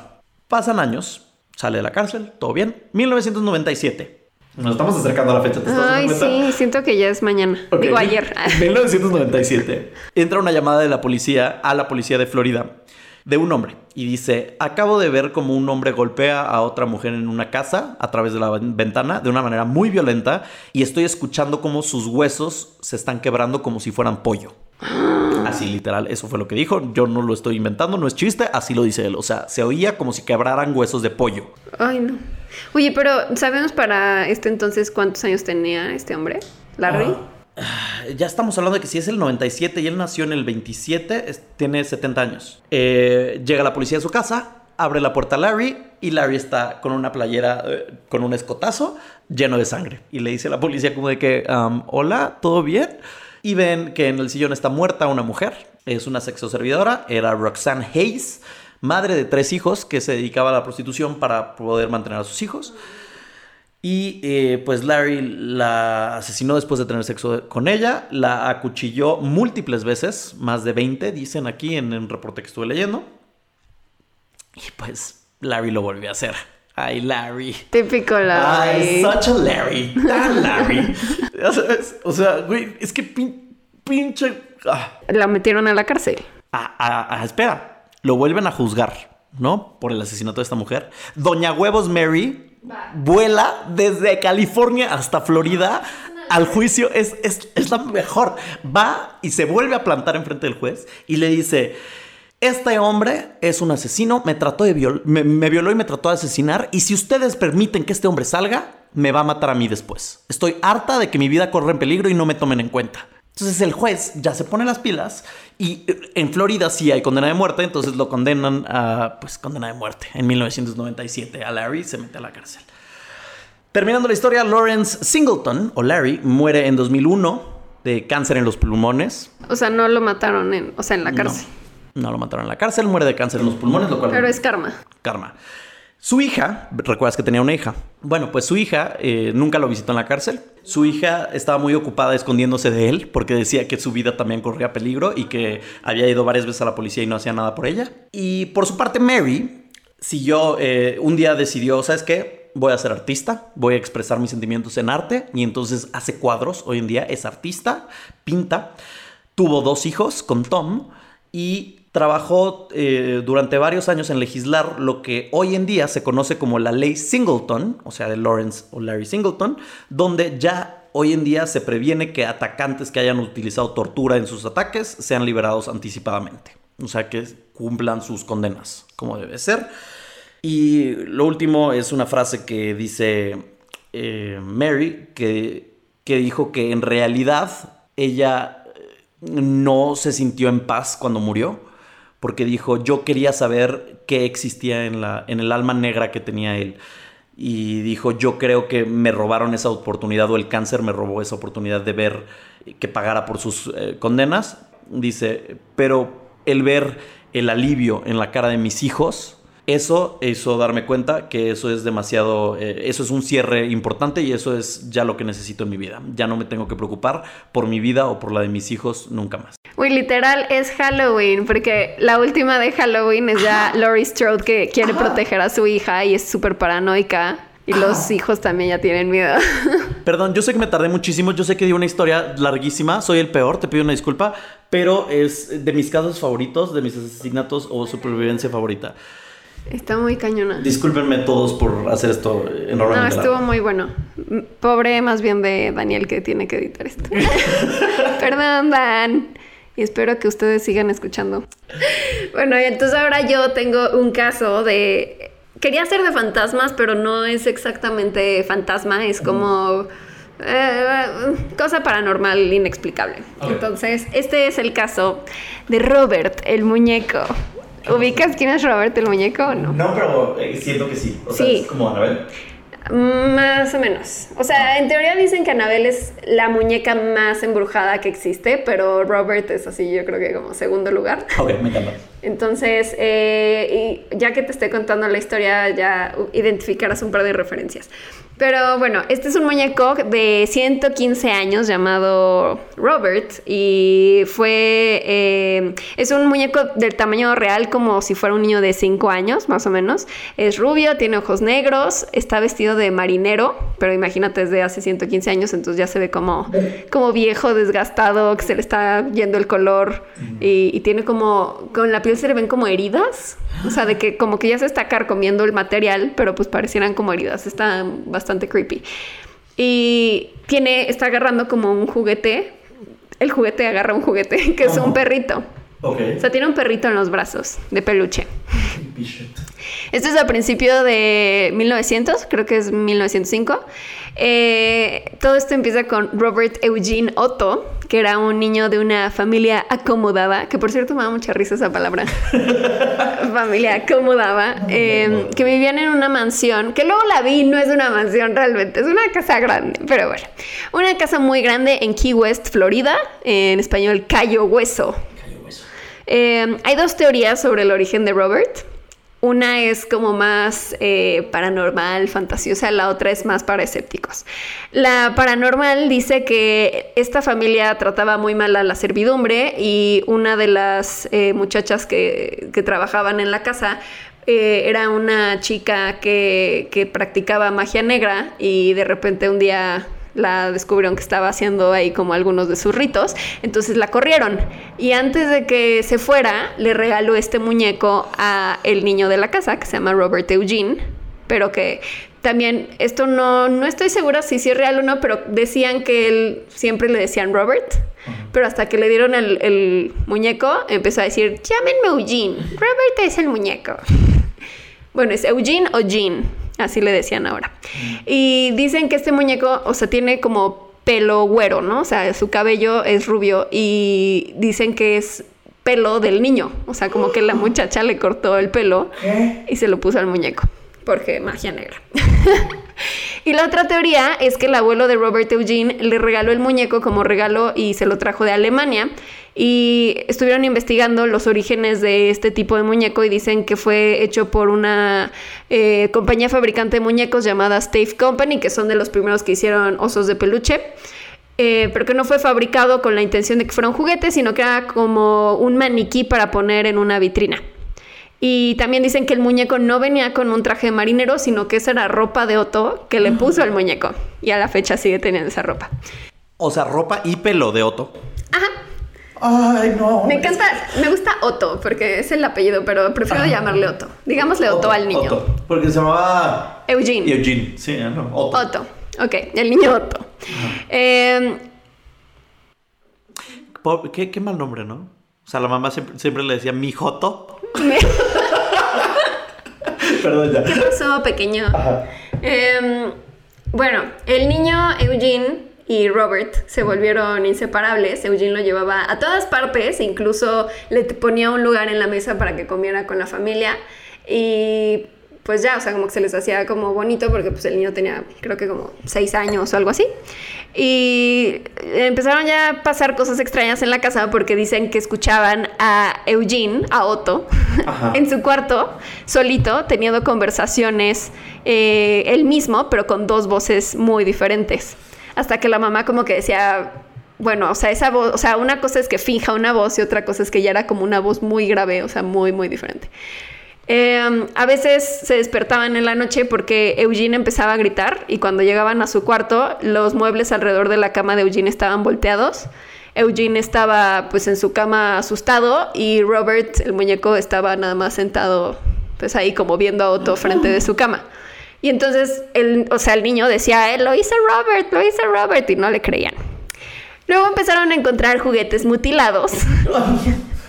pasan años, sale de la cárcel, todo bien. 1997. Nos estamos acercando a la fecha, ¿te estás Ay, cuenta? sí, siento que ya es mañana. Ok, Digo ayer. 1997. Entra una llamada de la policía a la policía de Florida de un hombre y dice, acabo de ver como un hombre golpea a otra mujer en una casa a través de la ven- ventana de una manera muy violenta y estoy escuchando como sus huesos se están quebrando como si fueran pollo. Así literal, eso fue lo que dijo. Yo no lo estoy inventando, no es chiste, así lo dice él. O sea, se oía como si quebraran huesos de pollo. Ay, no. Oye, pero ¿sabemos para este entonces cuántos años tenía este hombre? Larry. Ah, Ya estamos hablando de que si es el 97 y él nació en el 27, es- tiene 70 años. Eh, llega la policía a su casa, abre la puerta a Larry y Larry está con una playera, eh, con un escotazo lleno de sangre. Y le dice a la policía como de que, um, hola, ¿todo bien? Y ven que en el sillón está muerta una mujer, es una sexoservidora, era Roxanne Hayes, madre de tres hijos que se dedicaba a la prostitución para poder mantener a sus hijos. Y eh, pues Larry la asesinó después de tener sexo con ella, la acuchilló múltiples veces, más de 20, dicen aquí en un reporte que estuve leyendo. Y pues Larry lo volvió a hacer. Ay, Larry. Típico Ay, Larry. such a Larry. Tan Larry. Ya sabes, o sea, güey, es que pin- pinche... ah. La metieron a la cárcel. Ah, ah, ah, espera, lo vuelven a juzgar, ¿no? Por el asesinato de esta mujer. Doña Huevos Mary vuela desde California hasta Florida al juicio. Es, es, es la mejor. Va y se vuelve a plantar enfrente del juez y le dice... Este hombre es un asesino, me trató de viol me, me violó y me trató de asesinar. Y si ustedes permiten que este hombre salga, me va a matar a mí después. Estoy harta de que mi vida corra en peligro y no me tomen en cuenta. Entonces el juez ya se pone las pilas y eh, en Florida sí hay condena de muerte, entonces lo condenan a, pues, condena de muerte. En 1997 a Larry se mete a la cárcel. Terminando la historia, Lawrence Singleton, o Larry, muere en 2001 de cáncer en los pulmones. O sea, no lo mataron en, o sea, en la No, cárcel. No, lo mataron en la cárcel, muere de cáncer en los pulmones, lo cual... Pero es karma. karma. Su hija, recuerdas que tenía una hija. Bueno, pues su hija eh, nunca lo visitó en la cárcel. Su hija estaba muy ocupada escondiéndose de él porque decía que su vida también corría peligro y que había ido varias veces a la policía y no hacía nada por ella. Y por su parte, Mary siguió, eh, un día decidió, ¿sabes qué? Voy a ser artista, voy a expresar mis sentimientos en arte y entonces hace cuadros. Hoy en día es artista, pinta. Tuvo dos hijos con Tom y trabajó eh, durante varios años en legislar lo que hoy en día se conoce como la ley Singleton, o sea, de Lawrence o Larry Singleton, donde ya hoy en día se previene que atacantes que hayan utilizado tortura en sus ataques sean liberados anticipadamente. O sea, que cumplan sus condenas, como debe ser. Y lo último es una frase que dice eh, Mary, que, que dijo que en realidad ella no se sintió en paz cuando murió, porque dijo, yo quería saber qué existía en, la, en el alma negra que tenía él. Y dijo, yo creo que me robaron esa oportunidad o el cáncer me robó esa oportunidad de ver que pagara por sus eh, condenas. Dice, pero el ver el alivio en la cara de mis hijos, eso hizo darme cuenta que eso es demasiado, eh, eso es un cierre importante y eso es ya lo que necesito en mi vida. Ya no me tengo que preocupar por mi vida o por la de mis hijos nunca más. Uy, literal es Halloween, porque la última de Halloween es ya Laurie Strode que quiere proteger a su hija y es súper paranoica. Y los hijos también ya tienen miedo. Perdón, yo sé que me tardé muchísimo, yo sé que di una historia larguísima, soy el peor, te pido una disculpa, pero es de mis casos favoritos, de mis asesinatos o supervivencia favorita. Está muy cañona. Discúlpenme todos por hacer esto No, enormemente. estuvo largo. muy bueno. Pobre más bien de Daniel que tiene que editar esto. Perdón, Dan. Y espero que ustedes sigan escuchando. Bueno, y entonces ahora yo tengo un caso de... Quería ser de fantasmas, pero no es exactamente fantasma, es como... eh, cosa paranormal inexplicable. Entonces, este es el caso de Robert, el muñeco. ¿Ubicas quién es Robert, el muñeco o no? No, pero eh, siento que sí. O sea, Sí. es como Anabel. Más o menos. O sea, en teoría dicen que Annabelle es la muñeca más embrujada que existe, pero Robert es así, yo creo que como segundo lugar. Ok, me encanta. Entonces, eh, y ya que te estoy contando la historia, ya identificarás un par de referencias. Pero bueno, este es un muñeco de 115 años llamado Robert y fue, eh, es un muñeco del tamaño real como si fuera un niño de 5 años, más o menos. Es rubio, tiene ojos negros, está vestido de marinero, pero imagínate desde hace 115 años, entonces ya se ve como, como viejo, desgastado, que se le está yendo el color y, tiene como, con la piel se le ven como heridas, o sea, de que como que ya se está carcomiendo el material, pero pues parecieran como heridas, está bastante creepy. Y tiene, está agarrando como un juguete, el juguete agarra un juguete, que es un perrito. Ok. O sea, tiene un perrito en los brazos de peluche. Esto es a principio de 1900, creo que es 1905. Eh, todo esto empieza con Robert Eugene Otto, que era un niño de una familia acomodada, que por cierto me da mucha risa esa palabra. familia acomodada, eh, que vivían en una mansión, que luego la vi, no es una mansión realmente, es una casa grande, pero bueno, una casa muy grande en Key West, Florida, en español Cayo Hueso. Eh, hay dos teorías sobre el origen de Robert. Una es como más eh, paranormal, fantasiosa, la otra es más para escépticos. La paranormal dice que esta familia trataba muy mal a la servidumbre y una de las eh, muchachas que, que trabajaban en la casa eh, era una chica que, que practicaba magia negra y de repente un día la descubrieron que estaba haciendo ahí como algunos de sus ritos, entonces la corrieron y antes de que se fuera le regaló este muñeco a el niño de la casa que se llama Robert Eugene, pero que también esto no no estoy segura si sí es real o no, pero decían que él siempre le decían Robert, pero hasta que le dieron el, el muñeco empezó a decir llámenme Eugene, Robert es el muñeco. Bueno, es Eugene o Jean, así le decían ahora. Y dicen que este muñeco, o sea, tiene como pelo güero, ¿no? O sea, su cabello es rubio y dicen que es pelo del niño. O sea, como que la muchacha le cortó el pelo y se lo puso al muñeco. Porque magia negra. y la otra teoría es que el abuelo de Robert Eugene le regaló el muñeco como regalo y se lo trajo de Alemania. Y estuvieron investigando los orígenes de este tipo de muñeco y dicen que fue hecho por una eh, compañía fabricante de muñecos llamada Stave Company, que son de los primeros que hicieron osos de peluche. Eh, pero que no fue fabricado con la intención de que fuera un juguete, sino que era como un maniquí para poner en una vitrina. Y también dicen que el muñeco no venía con un traje de marinero, sino que esa era ropa de Otto que le puso al muñeco. Y a la fecha sigue teniendo esa ropa. O sea, ropa y pelo de Otto. Ajá. Ay, no. Me encanta, me gusta Otto, porque es el apellido, pero prefiero llamarle Otto. Digámosle Otto, al niño. Otto, porque se llamaba Eugene. Eugene. Sí, no, Otto. Otto. Ok, el niño Otto. Eh, Po- ¿Qué, qué mal nombre, ¿no? O sea, la mamá siempre, siempre le decía mi Joto. me- Perdón, ya. ¿Qué pasó, pequeño? Em, bueno, el niño Eugene y Robert se volvieron inseparables. Eugene lo llevaba a todas partes, incluso le ponía un lugar en la mesa para que comiera con la familia. Y pues ya, o sea, como que se les hacía como bonito porque pues el niño tenía creo que como seis años o algo así. Y empezaron ya a pasar cosas extrañas en la casa porque dicen que escuchaban a Eugene, a Otto, Ajá. en su cuarto, solito, teniendo conversaciones eh, él mismo, pero con dos voces muy diferentes. Hasta que la mamá como que decía, bueno, o sea, esa voz, o sea, una cosa es que finja una voz y otra cosa es que ya era como una voz muy grave, o sea, muy, muy diferente. Eh, a veces se despertaban en la noche porque Eugene empezaba a gritar y cuando llegaban a su cuarto los muebles alrededor de la cama de Eugene estaban volteados. Eugene estaba pues en su cama asustado y Robert, el muñeco, estaba nada más sentado pues ahí como viendo a Otto frente de su cama. Y entonces, el, o sea, el niño decía, "Eh, lo hizo Robert, lo hizo Robert y no le creían. Luego empezaron a encontrar juguetes mutilados.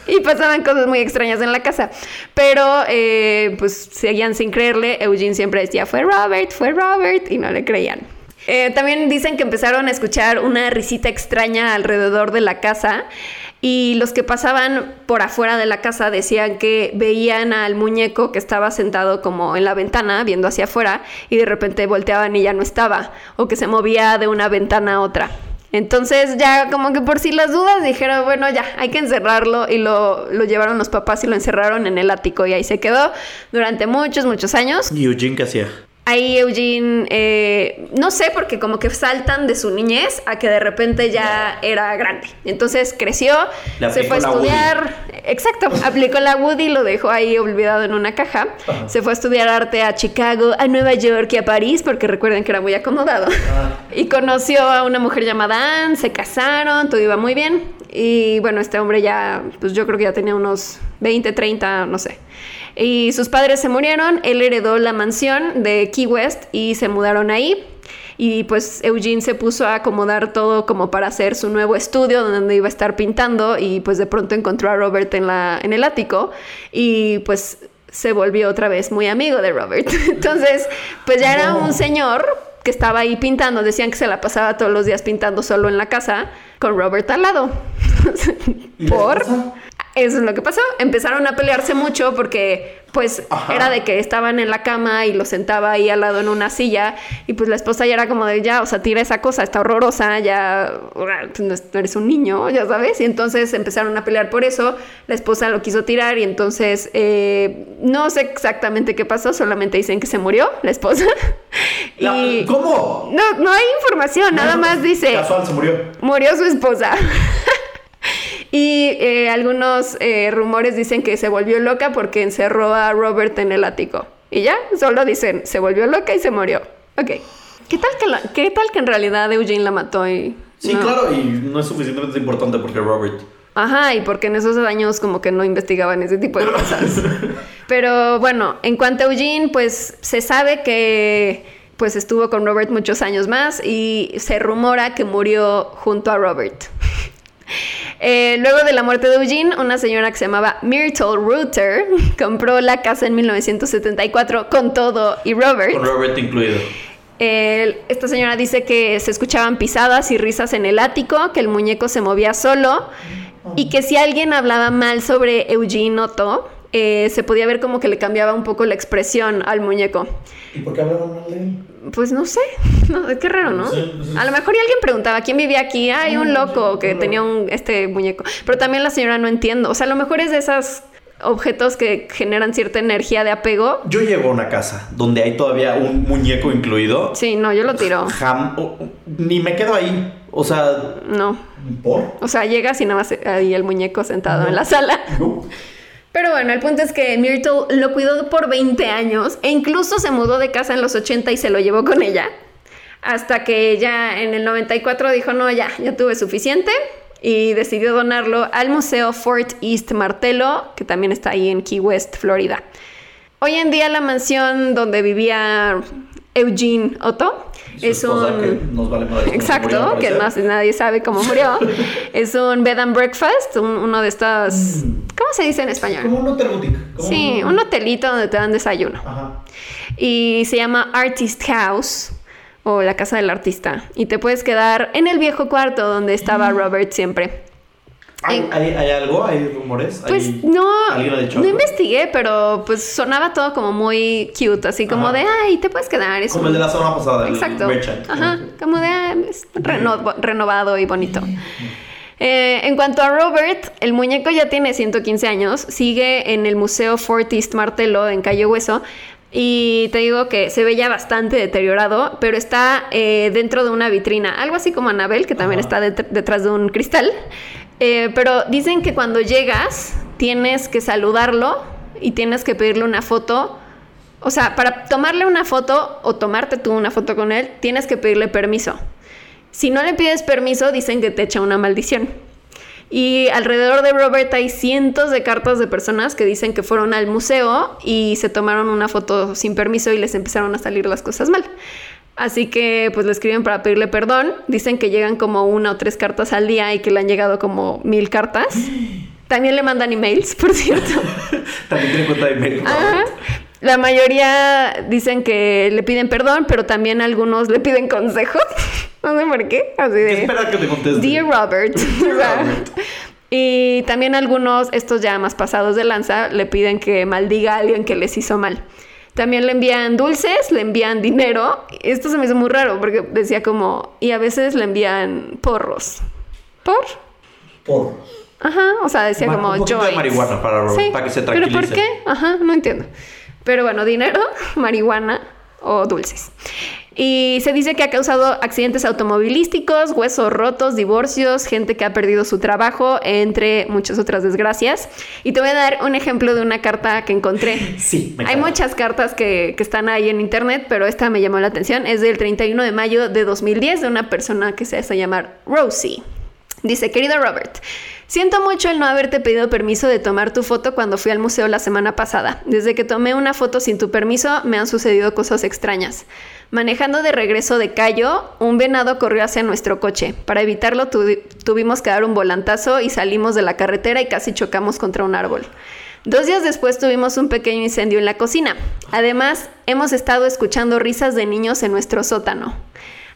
Y pasaban cosas muy extrañas en la casa. Pero eh, pues seguían sin creerle. Eugene siempre decía, fue Robert, fue Robert. Y no le creían. Eh, también dicen que empezaron a escuchar una risita extraña alrededor de la casa. Y los que pasaban por afuera de la casa decían que veían al muñeco que estaba sentado como en la ventana, viendo hacia afuera, y de repente volteaban y ya no estaba, o que se movía de una ventana a otra. Entonces ya como que por si las dudas dijeron, bueno, ya, hay que encerrarlo y lo, lo llevaron los papás y lo encerraron en el ático y ahí se quedó durante muchos, muchos años. ¿Y Eugene qué hacía? Ahí Eugene, eh, no sé, porque como que saltan de su niñez a que de repente ya era grande. Entonces creció, se fue a estudiar, exacto, aplicó la Woody, lo dejó ahí olvidado en una caja. Se fue a estudiar arte a Chicago, a Nueva York y a París, porque recuerden que era muy acomodado. Y conoció a una mujer llamada Anne, se casaron, todo iba muy bien. Y bueno, este hombre ya, pues yo creo que ya tenía unos 20, 30, no sé. Y sus padres se murieron, él heredó la mansión de Key West y se mudaron ahí. Y pues Eugene se puso a acomodar todo como para hacer su nuevo estudio donde iba a estar pintando y pues de pronto encontró a Robert en, la, en el ático y pues se volvió otra vez muy amigo de Robert. Entonces, pues ya era un señor que estaba ahí pintando, decían que se la pasaba todos los días pintando solo en la casa con Robert al lado. ¿Y la Por? Eso es lo que pasó. Empezaron a pelearse mucho porque, pues, Ajá. era de que estaban en la cama y lo sentaba ahí al lado en una silla. Y pues la esposa ya era como de, ya, o sea, tira esa cosa, está horrorosa, ya eres un niño, ya sabes. Y entonces empezaron a pelear por eso. La esposa lo quiso tirar y entonces eh, no sé exactamente qué pasó, solamente dicen que se murió la esposa. La- y ¿Cómo? no, no hay información, nada más dice Casual, se murió. murió su esposa. y eh, algunos eh, rumores dicen que se volvió loca porque encerró a Robert en el ático. Y ya, solo dicen, se volvió loca y se murió. Ok. ¿Qué tal que, la- qué tal que en realidad Eugene la mató y... Sí, no? claro, y no es suficientemente importante porque Robert. Ajá, y porque en esos años como que no investigaban ese tipo de cosas. Pero bueno, en cuanto a Eugene, pues se sabe que pues estuvo con Robert muchos años más y se rumora que murió junto a Robert. Eh, luego de la muerte de Eugene, una señora que se llamaba Myrtle Reuter compró la casa en 1974 con todo y Robert. Con Robert incluido. Esta señora dice que se escuchaban pisadas y risas en el ático, que el muñeco se movía solo y que si alguien hablaba mal sobre Eugene Otto, eh, se podía ver como que le cambiaba un poco la expresión al muñeco. ¿Y por qué hablaban mal de él? Pues no sé, no, qué raro, ¿no? Sí, A lo mejor y alguien preguntaba quién vivía aquí. Hay un loco que tenía un, este muñeco. Pero también la señora no entiendo. O sea, a lo mejor es de esos objetos que generan cierta energía de apego. Yo llego a una casa donde hay todavía un muñeco incluido. Sí, no, yo lo tiro. Jam- ni me quedo ahí. O sea, No. ¿por? O sea, llegas y nada más ahí el muñeco sentado en la sala. No. Pero bueno, el punto es que Myrtle lo cuidó por 20 años e incluso se mudó de casa en los 80 y se lo llevó con ella. Hasta que ya en el 94 dijo, no, ya, ya tuve suficiente. Y decidió donarlo al Museo Fort East Martello, que también está ahí en Key West, Florida. Hoy en día la mansión donde vivía Eugene Otto es esposa, que un... nos vale murió, Exacto, que no- nadie sabe cómo murió. es un bed and breakfast, un- uno de estos... ¿Cómo se dice en español? Como un hotel boutique. Sí, un hotelito donde te dan desayuno. Ajá. Y se llama Artist House o la casa del artista. Y te puedes quedar en el viejo cuarto donde estaba Robert siempre. ¿Hay, En- hay, hay algo? ¿Hay rumores? Pues ¿Hay- no, ¿Alguien ha dicho no investigué, pero pues sonaba todo como muy cute, así como Ajá. de, ay, te puedes quedar. Es Como un- el de la semana pasada, el Exacto. Ajá, como de ah, es reno- renovado y bonito. Eh, en cuanto a Robert, el muñeco ya tiene 115 años, sigue en el Museo Fort East Martello en Calle Hueso. Y te digo que se ve ya bastante deteriorado, pero está eh, dentro de una vitrina, algo así como Anabel, que también está det- detrás de un cristal. Eh, pero dicen que cuando llegas tienes que saludarlo y tienes que pedirle una foto o sea, para tomarle una foto o tomarte tú una foto con él, tienes que pedirle permiso. Si no le pides permiso, dicen que te echa una maldición. Y alrededor de Robert hay cientos de cartas de personas que dicen que fueron al museo y se tomaron una foto sin permiso y les empezaron a salir las cosas mal. Así que pues le escriben para pedirle perdón. Dicen que llegan como una o tres cartas al día y que le han llegado como mil cartas. También le mandan emails, por cierto. También tiene cuenta de email. Ajá. La mayoría dicen que le piden perdón, pero también algunos le piden consejos. no sé por qué. Así ¿Qué de. espera que te conteste? Dear Robert. O sea, y también algunos, estos ya más pasados de lanza, le piden que maldiga a alguien que les hizo mal. También le envían dulces, le envían dinero. Esto se me hizo muy raro porque decía como, y a veces le envían porros. ¿Por? Por. Ajá, o sea, decía como un poquito de joints. marihuana para Robert, Sí, para que se ¿Pero por tranquilice. qué? Ajá, no entiendo. Pero bueno, dinero, marihuana o dulces. Y se dice que ha causado accidentes automovilísticos, huesos rotos, divorcios, gente que ha perdido su trabajo, entre muchas otras desgracias. Y te voy a dar un ejemplo de una carta que encontré. Sí, me Hay muchas cartas que, que están ahí en internet, pero esta me llamó la atención. Es del 31 de mayo de 2010 de una persona que se hace llamar Rosie. Dice, querido Robert, siento mucho el no haberte pedido permiso de tomar tu foto cuando fui al museo la semana pasada. Desde que tomé una foto sin tu permiso me han sucedido cosas extrañas. Manejando de regreso de Cayo, un venado corrió hacia nuestro coche. Para evitarlo tu- tuvimos que dar un volantazo y salimos de la carretera y casi chocamos contra un árbol. Dos días después tuvimos un pequeño incendio en la cocina. Además, hemos estado escuchando risas de niños en nuestro sótano.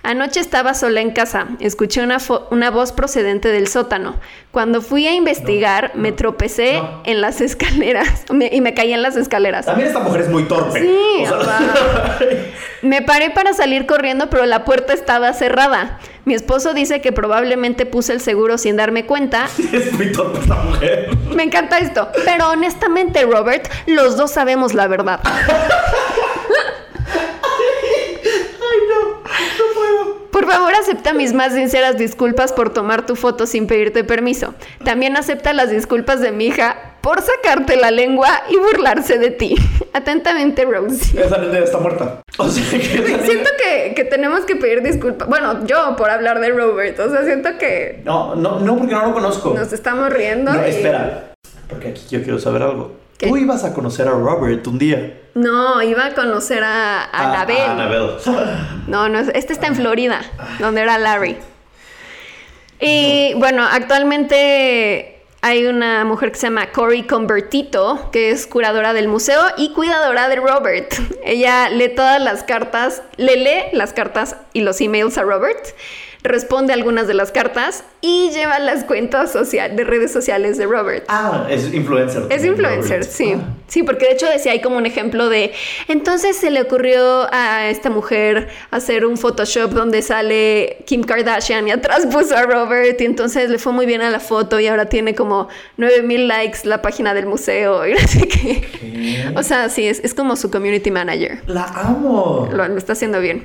Anoche estaba sola en casa, escuché una, una voz procedente del sótano. Cuando fui a investigar, me tropecé no. en las escaleras me- y me caí en las escaleras. También esta mujer es muy torpe. Sí, O sea, me paré para salir corriendo, pero la puerta estaba cerrada. Mi esposo dice que probablemente puse el seguro sin darme cuenta. es muy torpe esta mujer. Me encanta esto. Pero honestamente, Robert, los dos sabemos la verdad. Por favor, acepta mis más sinceras disculpas por tomar tu foto sin pedirte permiso. También acepta las disculpas de mi hija por sacarte la lengua y burlarse de ti. Atentamente, Rosie. Esa niña está muerta. O sea, que niña- Siento que, que tenemos que pedir disculpas. Bueno, yo por hablar de Robert. O sea, siento que No, no, no, porque no lo conozco. nos estamos riendo. No, y- espera. Porque aquí yo quiero saber algo. ¿Qué? Tú ibas a conocer a Robert un día. No, iba a conocer a, a A- Anabel. a Anabel. No, no, este está en Florida, donde era Larry. Y bueno, actualmente hay una mujer que se llama Cory Convertito, que es curadora del museo y cuidadora de Robert. Ella lee todas las cartas, le lee las cartas y los emails a Robert, responde algunas de las cartas y lleva las cuentas social, de redes sociales de Robert. Ah, es influencer. Es influencer, Robert. sí. Ah. Sí, porque de hecho decía hay como un ejemplo de. Entonces se le ocurrió a esta mujer hacer un Photoshop donde sale Kim Kardashian y atrás puso a Robert y entonces le fue muy bien a la foto y ahora tiene como 9000 likes la página del museo y así que. O sea, sí, es, es como su community manager. La amo. Lo, lo está haciendo bien.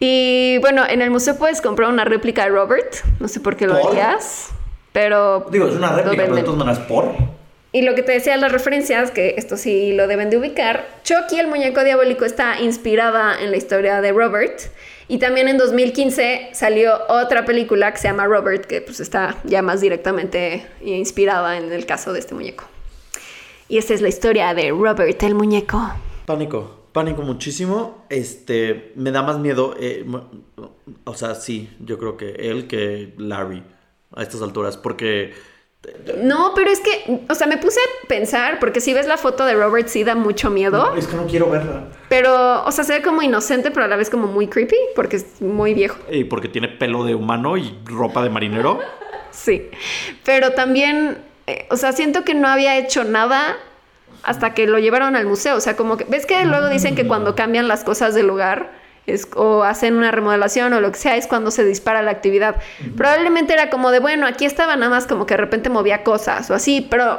Y bueno, en el museo puedes comprar una réplica de Robert. No sé por qué lo ¿Por? harías. Pero. Digo, es una réplica, pero de todas maneras, por. Y lo que te decía las referencias, que esto sí lo deben de ubicar, Chucky el muñeco diabólico está inspirada en la historia de Robert. Y también en 2015 salió otra película que se llama Robert, que pues está ya más directamente inspirada en el caso de este muñeco. Y esta es la historia de Robert el muñeco. Pánico, pánico muchísimo. Este, me da más miedo. eh, o sea, sí, yo creo que él que Larry a estas alturas, porque No, pero es que, o sea, me puse a pensar, porque si ves la foto de Robert sí da mucho miedo, es que no quiero verla. pero, o sea, se ve como inocente, pero a la vez como muy creepy, porque es muy viejo. Y porque tiene pelo de humano y ropa de marinero. Sí, pero también, eh, o sea, siento que no había hecho nada hasta que lo llevaron al museo. O sea, como que, ¿ves que luego dicen que cuando cambian las cosas del lugar es, o hacen una remodelación o lo que sea, es cuando se dispara la actividad? Probablemente era como de, bueno, aquí estaba nada más como que de repente movía cosas o así, pero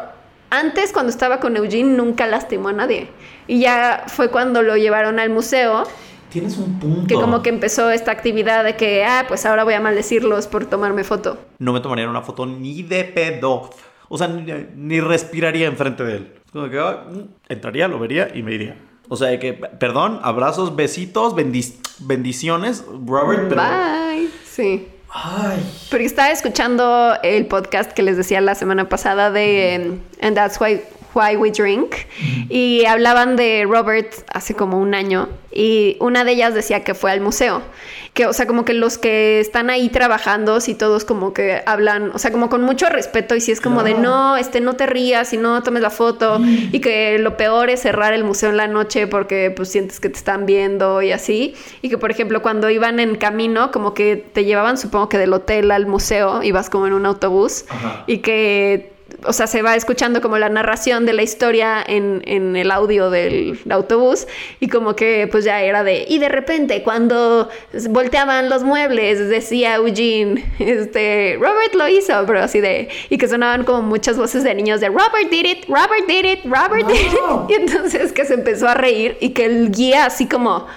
antes cuando estaba con Eugene nunca lastimó a nadie. Y ya fue cuando lo llevaron al museo Tienes un punto. que como que empezó esta actividad de que, ah, pues ahora voy a maldecirlos por tomarme foto. No me tomarían una foto ni de pedo. O sea, ni, ni respiraría enfrente de él. Como que mm, entraría, lo vería y me iría. O sea, que, perdón, abrazos, besitos, bendic- bendiciones, Robert, pero... Bye. Sí. Ay. Porque estaba escuchando el podcast que les decía la semana pasada de em, And That's Why, Why We Drink. Y hablaban de Robert hace como un año. Y una de ellas decía que fue al museo. Que, o sea, como que los que están ahí trabajando, si todos como que hablan, o sea, como con mucho respeto. Y si es como de no, este, no te rías y no tomes la foto. Y que lo peor es cerrar el museo en la noche porque pues sientes que te están viendo y así. Y que, por ejemplo, cuando iban en camino, como que te llevaban, supongo que del hotel al museo, ibas como en un autobús. Ajá. Y que, o sea, se va escuchando como la narración de la historia en, en el audio del autobús. Y como que pues ya era de... Y de repente cuando volteaban los muebles, decía Eugene, este, Robert lo hizo, pero así de... Y que sonaban como muchas voces de niños de Robert did it, Robert did it, Robert did it. Y entonces que se empezó a reír y que el guía así como...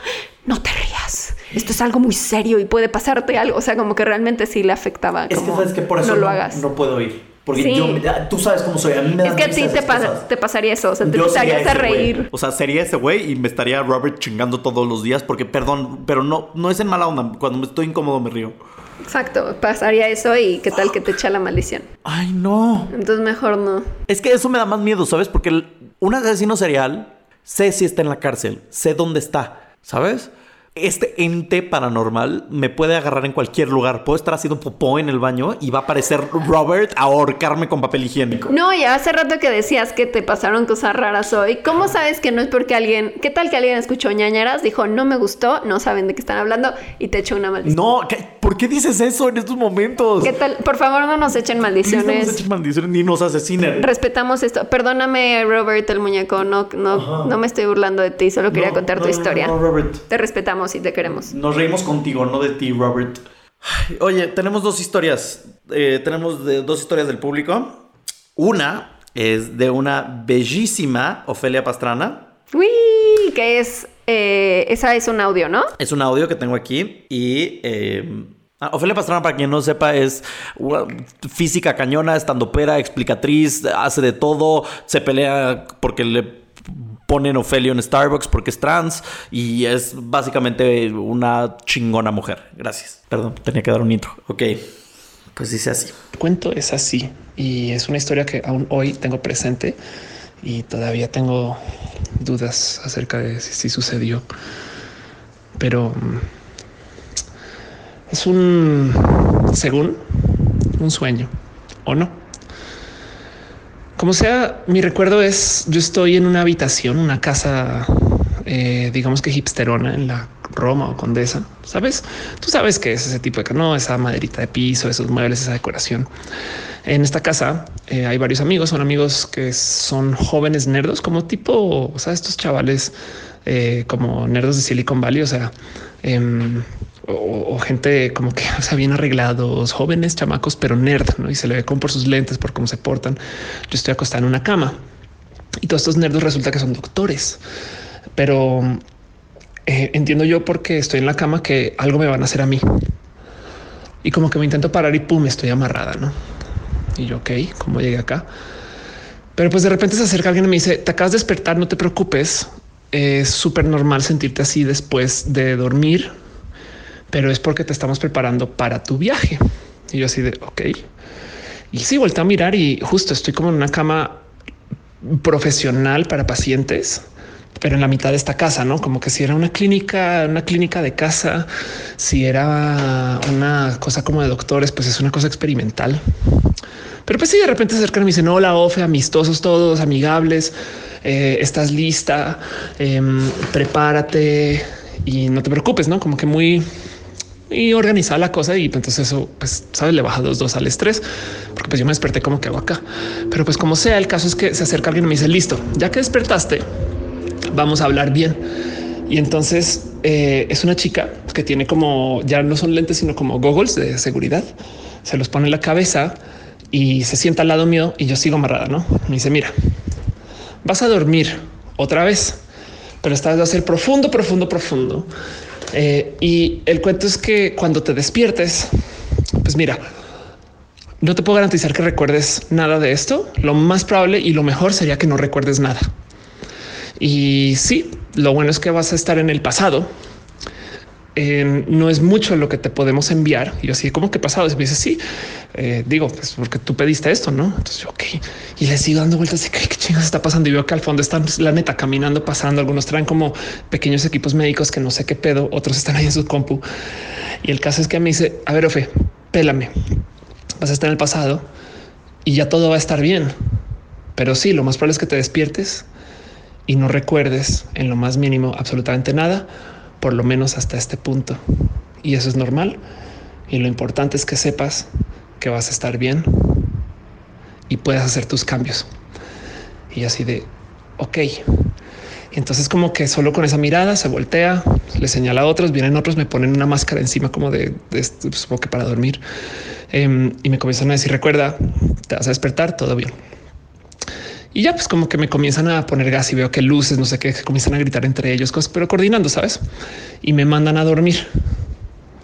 No te rías. Esto es algo muy serio y puede pasarte algo. O sea, como que realmente sí le afectaba. Es que como, sabes que por eso no no, lo hagas. no puedo ir. Porque Sí. yo, tú sabes cómo soy. A mí me Es dan que a ti te, pasaría eso, o sea, te empezarías a reír. O sea, sería ese güey y me estaría Robert chingando todos los días porque, perdón, pero no, no es en mala onda. Cuando me estoy incómodo me río. Exacto, pasaría eso y qué tal que te echa la maldición. Ay, no. Entonces mejor no. Es que eso me da más miedo, ¿sabes? Porque el- un asesino serial, sé si está en la cárcel, sé dónde está, ¿sabes? Este ente paranormal me puede agarrar en cualquier lugar. Puedo estar haciendo popó en el baño y va a aparecer Robert a ahorcarme con papel higiénico. No, ya hace rato que decías que te pasaron cosas raras hoy. ¿Cómo sabes que no es porque alguien, qué tal que alguien escuchó ñañaras, dijo no me gustó, no saben de qué están hablando y te echó una maldición? No, ¿qué- ¿por qué dices eso en estos momentos? ¿Qué tal? Por favor, no nos echen Please, no nos maldiciones. echen maldiciones ni nos asesinen. Respetamos esto. Perdóname, Robert el muñeco. No, no, Ajá. no me estoy burlando de ti. Solo quería No, contar tu no, historia. no, Robert. Te respetamos y te queremos. Nos reímos contigo, no de ti, Robert. Oye, tenemos dos historias. Eh, tenemos de- dos historias del público. Una es de una bellísima Ofelia Pastrana. Uy, que es, eh, esa es un audio, ¿no? Es un audio que tengo aquí y... eh, ah, Ofelia Pastrana, para quien no sepa, es física cañona, estandopera, explicatriz, hace de todo, se pelea porque le ponen Ofelio en Starbucks porque es trans y es básicamente una chingona mujer. Gracias. Perdón, tenía que dar un intro. Ok, pues dice así. Cuento es así y es una historia que aún hoy tengo presente y todavía tengo dudas acerca de si, si sucedió. Pero mm, es un, según, un sueño o no. Como sea, mi recuerdo es yo estoy en una habitación, una casa, eh, digamos que hipsterona en la Roma o Condesa. Sabes, tú sabes que es ese tipo de no, esa maderita de piso, esos muebles, esa decoración. En esta casa eh, hay varios amigos, son amigos que son jóvenes nerdos, como tipo, o sea, estos chavales eh, como nerdos de Silicon Valley, o sea, em, o, gente como que o sea, bien arreglados, jóvenes, chamacos, pero nerd, ¿no? Y se le ve como por sus lentes, por cómo se portan. Yo estoy acostada en una cama y todos estos nerdos resulta que son doctores, pero eh, entiendo yo porque estoy en la cama que algo me van a hacer a mí. Y como que me intento parar y pum, estoy amarrada, ¿no? Y yo, ok, ¿cómo llegué acá? Pero pues de repente se acerca alguien y me dice, te acabas de despertar, no te preocupes. Es súper normal sentirte así después de dormir, pero es porque te estamos preparando para tu viaje. Y yo así de, ok. Y sí, vuelto a mirar y justo estoy como en una cama profesional para pacientes pero en la mitad de esta casa, no como que si era una clínica, una clínica de casa, si era una cosa como de doctores, pues es una cosa experimental. Pero pues si de repente se acercan y me dicen hola, Ofe, amistosos todos, amigables, eh, estás lista, em, prepárate y no te preocupes, no como que muy y organizar la cosa y entonces eso pues sabes le baja dos dos al estrés porque pues yo me desperté como que hago acá pero pues como sea el caso es que se acerca alguien y me dice listo ya que despertaste vamos a hablar bien. Y entonces eh, es una chica que tiene como ya no son lentes, sino como goggles de seguridad. Se los pone en la cabeza y se sienta al lado mío y yo sigo amarrada. No me dice, mira, vas a dormir otra vez, pero esta vez va a ser profundo, profundo, profundo. Eh, y el cuento es que cuando te despiertes, pues mira, no te puedo garantizar que recuerdes nada de esto. Lo más probable y lo mejor sería que no recuerdes nada. Y sí, lo bueno es que vas a estar en el pasado. No es mucho lo que te podemos enviar. Y así como que pasado, y me dice sí, eh, digo, pues porque tú pediste esto, no? Entonces yo, ok, y les sigo dando vueltas y qué, qué chingas está pasando. Y veo que al fondo están la neta caminando, pasando. Algunos traen como pequeños equipos médicos que no sé qué pedo, otros están ahí en su compu. Y el caso es que me dice, a ver, Ofe, pélame, vas a estar en el pasado y ya todo va a estar bien. Pero sí, lo más probable es que te despiertes y no recuerdes en lo más mínimo absolutamente nada, por lo menos hasta este punto. Y eso es normal. Y lo importante es que sepas que vas a estar bien y puedas hacer tus cambios. Y así de, ok. Y entonces como que solo con esa mirada se voltea, le señala a otros, vienen otros, me ponen una máscara encima como de, de supongo que para dormir. Em, y me comienzan a decir, recuerda, te vas a despertar, todo bien. Y ya pues como que me comienzan a poner gas y veo que luces, no sé qué, comienzan a gritar entre ellos cosas, pero coordinando, sabes? Y me mandan a dormir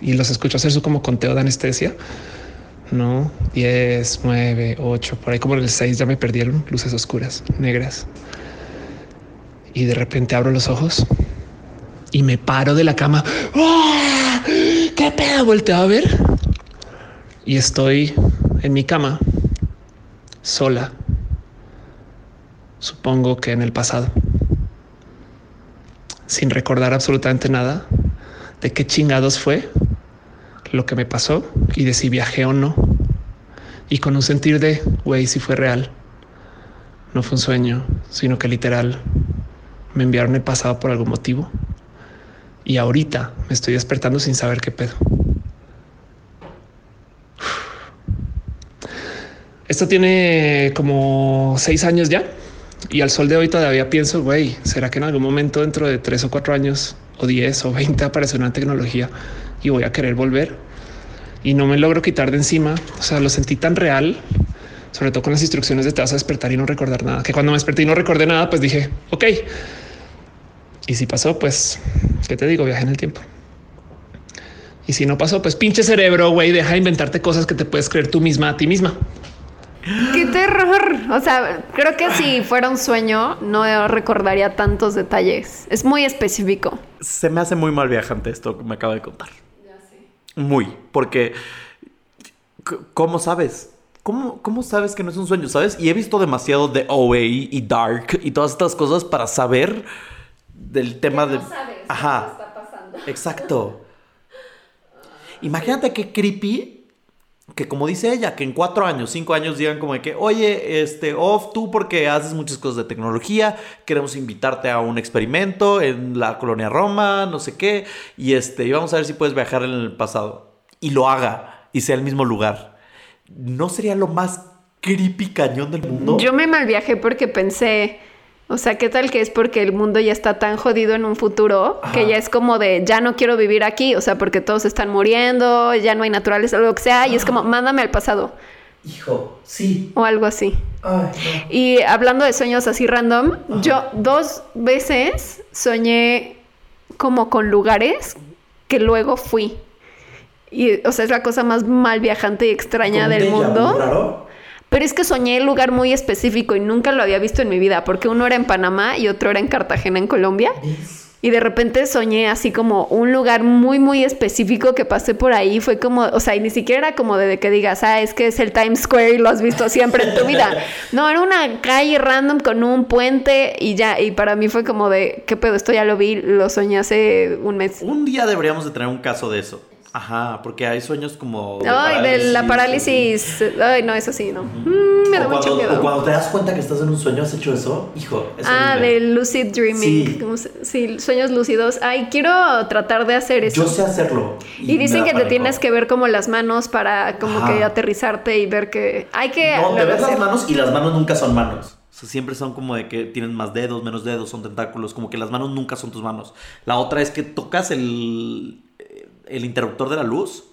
y los escucho hacer su como conteo de anestesia. No 10, 9, 8, por ahí como en el 6 ya me perdieron luces oscuras, negras. Y de repente abro los ojos y me paro de la cama. ¡Ah! ¿Qué pedo? Volteo a ver y estoy en mi cama sola supongo que en el pasado, sin recordar absolutamente nada de qué chingados fue lo que me pasó y de si viajé o no. Y con un sentir de, güey, si fue real. No fue un sueño, sino que literal me enviaron el pasado por algún motivo. Y ahorita me estoy despertando sin saber qué pedo. Esto tiene como seis años ya. Y al sol de hoy todavía pienso, güey, ¿será que en algún momento dentro de tres o cuatro años o diez o veinte aparece una tecnología y voy a querer volver? Y no me logro quitar de encima. O sea, lo sentí tan real, sobre todo con las instrucciones de te vas a despertar y no recordar nada, que cuando me desperté y no recordé nada, pues dije, ok. Y si pasó, pues, ¿qué te digo? Viaje en el tiempo. Y si no pasó, pues pinche cerebro, güey, deja de inventarte cosas que te puedes creer tú misma a ti misma. Qué terror. O sea, creo que si fuera un sueño, no recordaría tantos detalles. Es muy específico. Se me hace muy mal viajante esto que me acaba de contar. Ya sé. Muy, porque ¿cómo sabes? ¿Cómo, ¿Cómo sabes que no es un sueño? ¿Sabes? Y he visto demasiado de OA y Dark y todas estas cosas para saber del tema de... Ajá. Está pasando. Exacto. Imagínate qué creepy que como dice ella, que en cuatro años, cinco años digan como de que, oye, este, off, tú porque haces muchas cosas de tecnología, queremos invitarte a un experimento en la colonia Roma, no sé qué, y este, y vamos a ver si puedes viajar en el pasado. Y lo haga, y sea el mismo lugar. ¿No sería lo más creepy cañón del mundo? Yo me malviajé porque pensé, o sea, ¿qué tal que es porque el mundo ya está tan jodido en un futuro que ya es como de, ya no quiero vivir aquí, o sea, porque todos están muriendo, ya no hay naturales o lo que sea, y es como, mándame al pasado Hijo, sí. o algo así. Ay, no. Y hablando de sueños así random, yo dos veces soñé como con lugares que luego fui. Y, o sea, es la cosa más mal viajante y extraña ¿Con un del mundo. raro? Pero es que soñé el lugar muy específico y nunca lo había visto en mi vida, porque uno era en Panamá y otro era en Cartagena, en Colombia. Y de repente soñé así como un lugar muy, muy específico que pasé por ahí. Fue como, o sea, y ni siquiera era como de que digas, ah, es que es el Times Square y lo has visto siempre en tu vida. No, era una calle random con un puente y ya. Y para mí fue como de, ¿qué pedo? Esto ya lo vi, lo soñé hace un mes. Un día deberíamos de tener un caso de eso. Ajá, porque hay sueños como... Ay, de la parálisis. Ay, no, eso sí, no. Mm, me da mucho o miedo. cuando te das cuenta que estás en un sueño, ¿has hecho eso? Hijo, es Ah, horrible. de lucid dreaming. Sí. ¿Cómo se- Sí, sueños lúcidos. Ay, quiero tratar de hacer eso. Yo sé hacerlo. Y dicen que te tienes que ver como las manos para como Ajá. que aterrizarte y ver que hay que No, te ves las manos y las manos nunca son manos. Siempre son como de que tienen más dedos, menos dedos, son tentáculos. Como que las manos nunca son tus manos. La otra es que tocas el, el interruptor de la luz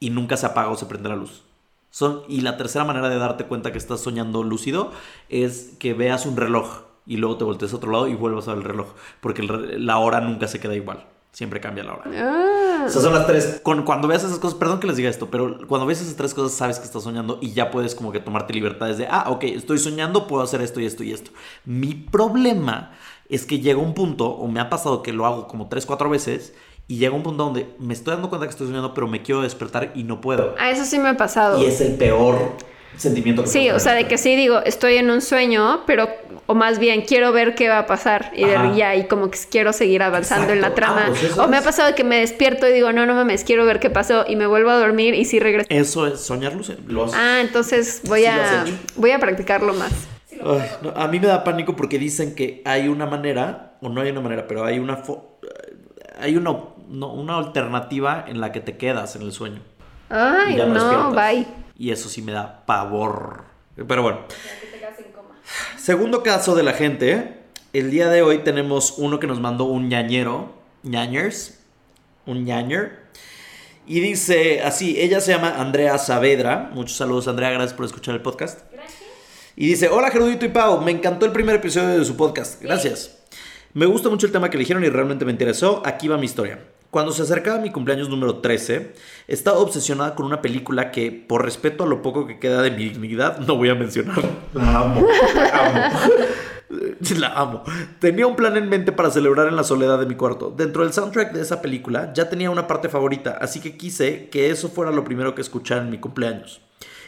y nunca se apaga o se prende la luz. Son, y la tercera manera de darte cuenta que estás soñando lúcido es que veas un reloj y luego te voltees a otro lado y vuelvas a ver el reloj. Porque el la hora nunca se queda igual. Siempre cambia la hora. Ah, sea, son las tres. Con, cuando veas esas cosas, perdón que les diga esto, pero cuando ves esas tres cosas, sabes que estás soñando y ya puedes como que tomarte libertades de, ah, ok, estoy soñando, puedo hacer esto y esto y esto. Mi problema es que llega un punto, o me ha pasado que lo hago como tres, cuatro veces, y llega un punto donde me estoy dando cuenta que estoy soñando, pero me quiero despertar y no puedo. ah, eso sí me ha pasado. Y es el peor sentimiento que Sí, o sea, de que sí digo, estoy en un sueño, pero, o más bien quiero ver qué va a pasar y de- Ajá. ya, y como que quiero seguir avanzando en la Exacto. trama. Ah, pues o me ha pasado que me despierto y digo, no, no mames, quiero ver qué pasó y me vuelvo a dormir y sí regreso. Eso es soñar. Lo has- Ah, entonces voy Sí a, voy a practicarlo más. Ay, no, a mí me da pánico porque dicen que hay una manera, o no hay una manera, pero hay una fo- hay una, no, una alternativa en la que te quedas en el sueño. Ay, Y ya no bye. Y eso sí me da pavor. Pero bueno. Segundo caso de la gente. El día de hoy tenemos uno que nos mandó un ñañero. ñañers. Un ñañer. Y dice así, ella se llama Andrea Saavedra. Muchos saludos Andrea, gracias por escuchar el podcast. Y dice, hola Gerudito y Pau, me encantó el primer episodio de su podcast. Gracias. Me gusta mucho el tema que eligieron y realmente me interesó. Aquí va mi historia. Cuando se acercaba mi cumpleaños número 13, estaba obsesionada con una película que, por respeto a lo poco que queda de mi dignidad, no voy a mencionar. La amo. La amo. La amo. Tenía un plan en mente para celebrar en la soledad de mi cuarto. Dentro del soundtrack de esa película ya tenía una parte favorita, así que quise que eso fuera lo primero que escuchara en mi cumpleaños.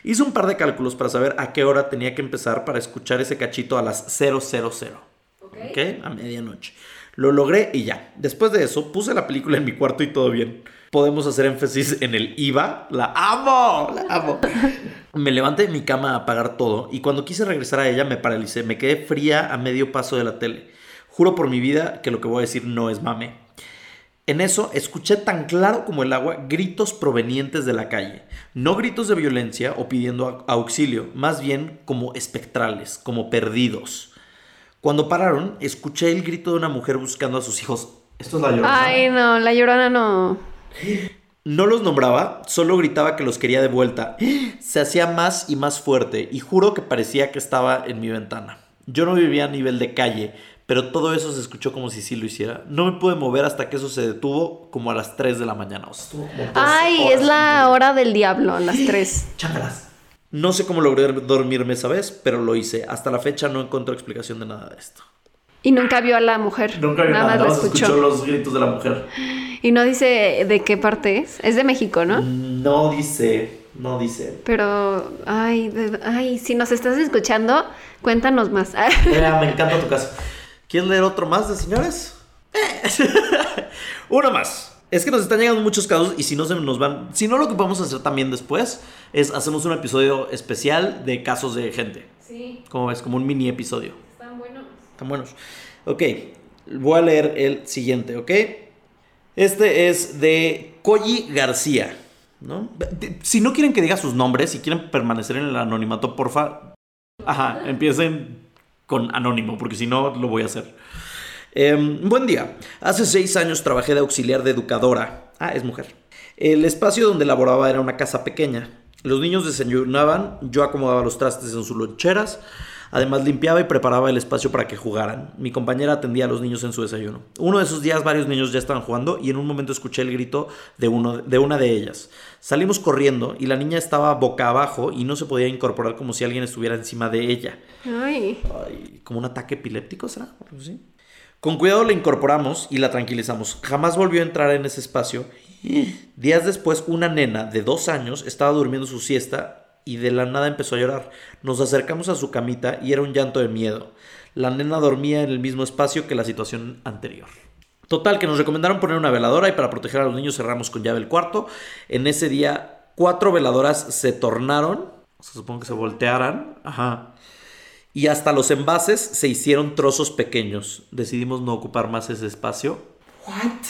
Hice un par de cálculos para saber a qué hora tenía que empezar para escuchar ese cachito a las 000. ¿Ok? A medianoche. Lo logré y ya. Después de eso, puse la película en mi cuarto y todo bien. Podemos hacer énfasis en el IVA. La amo, la amo. Me levanté de mi cama a apagar todo y cuando quise regresar a ella me paralicé. Me quedé fría a medio paso de la tele. Juro por mi vida que lo que voy a decir no es mame. En eso escuché tan claro como el agua gritos provenientes de la calle. No gritos de violencia o pidiendo au- auxilio, más bien como espectrales, como perdidos. Cuando pararon, escuché el grito de una mujer buscando a sus hijos. Esto es la llorona. Ay, no, la llorona no. No los nombraba, solo gritaba que los quería de vuelta. Se hacía más y más fuerte y juro que parecía que estaba en mi ventana. Yo no vivía a nivel de calle, pero todo eso se escuchó como si sí lo hiciera. No me pude mover hasta que eso se detuvo como a las 3 de la mañana. O sea, Ay, es la hora del diablo, las tres. Chácalas. No sé cómo logré dormirme esa vez, pero lo hice. Hasta la fecha no encuentro explicación de nada de esto. Y nunca vio a la mujer. Nunca vi nada nada, más la nada más escuchó. escuchó los gritos de la mujer. Y no dice de qué parte es. Es de México, ¿no? No dice, no dice. Pero, ay, de- ay, si nos estás escuchando, cuéntanos más. Mira, me encanta tu caso. ¿Quieres leer otro más de señores? Uno más. Es que nos están llegando muchos casos y si no se nos van. Si no, lo que podemos hacer también después es hacemos un episodio especial de casos de gente. Sí, Como ves, como un mini episodio. están buenos. Están buenos. Ok, voy a leer el siguiente, ¿ok? Este es de Koji García, ¿no? Si no quieren que diga sus nombres, si quieren permanecer en el anonimato, porfa, ajá, empiecen con anónimo, porque si no, lo voy a hacer. Em, buen día. Hace seis años trabajé de auxiliar de educadora. Ah, es mujer. El espacio donde laboraba era una casa pequeña. Los niños desayunaban, yo acomodaba los trastes en sus loncheras, además limpiaba y preparaba el espacio para que jugaran. Mi compañera atendía a los niños en su desayuno. Uno de esos días varios niños ya estaban jugando y en un momento escuché el grito de, uno, de una de ellas. Salimos corriendo y la niña estaba boca abajo y no se podía incorporar como si alguien estuviera encima de ella. Ay, Ay, como un ataque epiléptico, ¿será? ¿O algo así? Con cuidado la incorporamos y la tranquilizamos. Jamás volvió a entrar en ese espacio. Días después, una nena de dos años estaba durmiendo su siesta y de la nada empezó a llorar. Nos acercamos a su camita y era un llanto de miedo. La nena dormía en el mismo espacio que la situación anterior. Total, que nos recomendaron poner una veladora y para proteger a los niños cerramos con llave el cuarto. En ese día, cuatro veladoras se tornaron. Supongo que se voltearan. Ajá. Y hasta los envases se hicieron trozos pequeños. Decidimos no ocupar más ese espacio.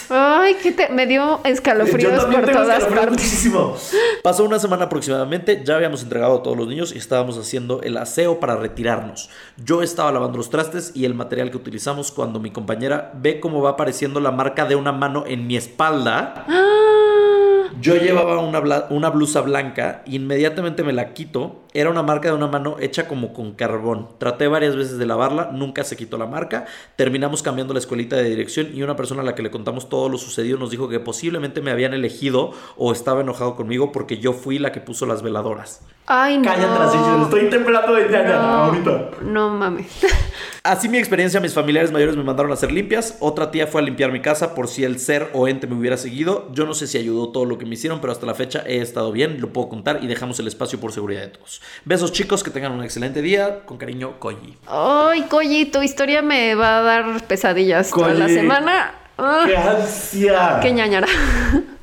ay, que te... me dio escalofríos Yo por tengo todas escalofríos partes. muchísimo. Pasó una semana aproximadamente, ya habíamos entregado a todos los niños y estábamos haciendo el aseo para retirarnos. Yo estaba lavando los trastes y el material que utilizamos cuando mi compañera ve cómo va apareciendo la marca de una mano en mi espalda. Yo llevaba una, blusa blanca, inmediatamente me la quito. Era una marca de una mano hecha como con carbón. Traté varias veces de lavarla, nunca se quitó la marca. Terminamos cambiando la escuelita de dirección y una persona a la que le contamos todo lo sucedido nos dijo que posiblemente me habían elegido o estaba enojado conmigo porque yo fui la que puso las veladoras. Ay, no. Cállate las chichis, estoy temblando de ñaña No, ahorita. no mames. Así mi experiencia, mis familiares mayores me mandaron a hacer limpias. Otra tía fue a limpiar mi casa por si el ser o ente me hubiera seguido. Yo no sé si ayudó todo lo que me hicieron, pero hasta la fecha he estado bien, lo puedo contar y dejamos el espacio por seguridad de todos. Besos chicos, que tengan un excelente día. Con cariño, Koji. Ay, Koji, tu historia me va a dar pesadillas toda la semana. Ah, ¡Qué ansia! qué ñañara.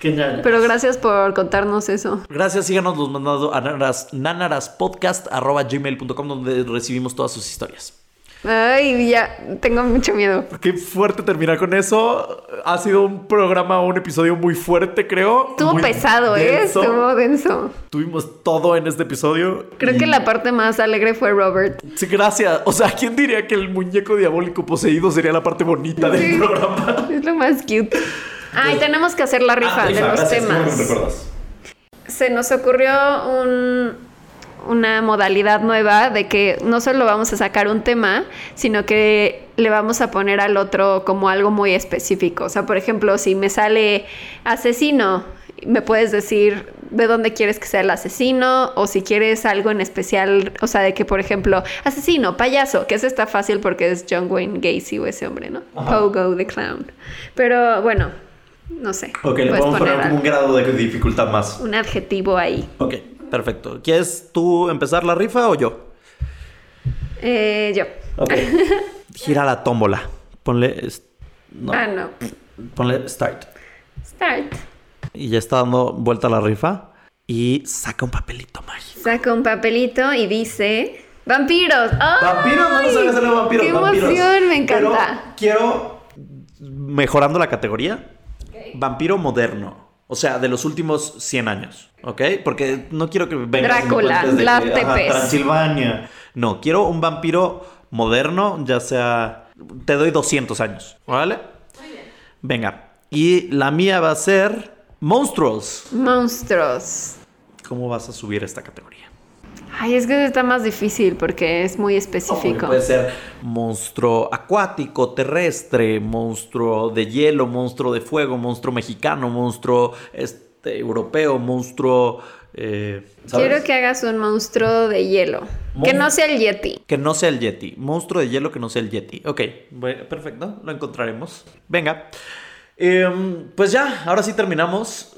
Pero gracias por contarnos eso. Gracias, síganos los mandando a nanas- nanaraspodcast.gmail.com donde recibimos todas sus historias. Ay, ya tengo mucho miedo. Qué fuerte terminar con eso. Ha sido un programa, un episodio muy fuerte, creo. Estuvo Muy pesado, ¿eh? Estuvo denso. Tuvimos todo en este episodio. Creo y- que la parte más alegre fue Robert. Sí, gracias. O sea, ¿quién diría que el muñeco diabólico poseído sería la parte bonita del programa? Es lo más cute. Ay, tenemos que hacer la rifa Ah, de rifa, los gracias, temas. me recuerdas. Se nos ocurrió un- una modalidad nueva de que no solo vamos a sacar un tema, sino que le vamos a poner al otro como algo muy específico. O sea, por ejemplo, si me sale asesino, me puedes decir de dónde quieres que sea el asesino o si quieres algo en especial, o sea, de que por ejemplo, asesino, payaso, que eso está fácil porque es John Wayne Gacy o ese hombre, ¿no? Pogo the Clown. Pero bueno, no sé. Ok, le podemos poner como algo- un grado de dificultad más. un adjetivo ahí. Ok, perfecto. ¿Quieres tú empezar la rifa o yo? Eh, yo. Ok. Gira la tómbola. Ponle. no, Ah, no. Ponle start. Start. Y ya está dando vuelta la rifa. Y saca un papelito mágico. Saca un papelito y dice... ¡Vampiros! ¡Ay! Vampiros, vampiros. ¡Qué vampiros. emoción! Me Pero encanta. quiero. Mejorando la categoría. Vampiro moderno. O sea, de los últimos 100 años. ¿Ok? Porque no quiero que vengas Drácula, de que, ajá. Transilvania. No, quiero un vampiro moderno, ya sea. Te doy 200 años. ¿Vale? Venga. Y la mía va a ser. Monstruos. Monstruos. ¿Cómo vas a subir esta categoría? Ay, es que está más difícil porque es muy específico. Puede ser monstruo acuático, terrestre, monstruo de hielo, monstruo de fuego, monstruo mexicano, monstruo este, europeo, monstruo... eh. Quiero que hagas un monstruo de hielo. Que no sea el Yeti. Que no sea el Yeti. Monstruo de hielo que no sea el Yeti. Ok, bueno, perfecto. Lo encontraremos. Venga. Em, pues ya, ahora sí terminamos.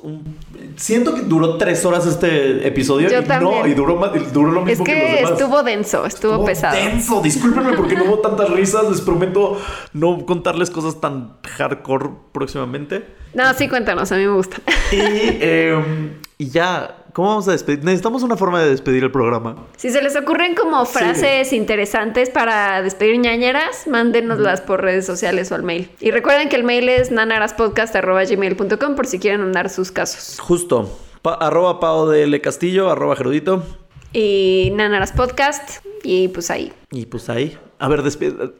Siento que duró tres horas este episodio. Yo y también. No, y duró, duró lo Es mismo que, los que demás. estuvo denso, estuvo Estuvo pesado. denso. Discúlpenme porque no hubo tantas risas. Les prometo no contarles cosas tan hardcore próximamente. No, sí, cuéntanos, a mí me gusta. Y, em, y ya, ¿cómo vamos a despedir? Necesitamos una forma de despedir el programa. Si se les ocurren como frases interesantes para despedir ñañeras, mándenoslas por redes sociales o al mail. Y recuerden que el mail es nanaraspodcast.gmail.com por si quieren mandar sus casos. Justo. Pa- arroba Pao de L. Castillo, arroba Gerudito. Y nanaraspodcast, y pues ahí. Y pues ahí. A ver,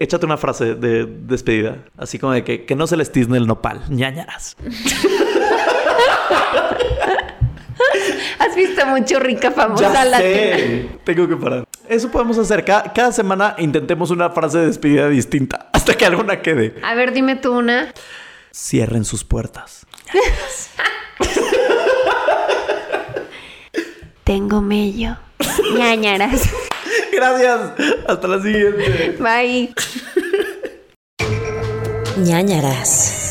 échate una frase de despedida. Así como de que, que no se les tizne el nopal. ñañaras. ¿Has visto mucho rica famosa Ya latina? sé. Tengo que parar. Eso podemos hacer. Cada, cada semana intentemos una frase de despedida distinta. Hasta que alguna quede. A ver, dime tú una. Cierren sus puertas. Tengo mello. ñañaras. Gracias. Hasta la siguiente. Bye. ñañaras.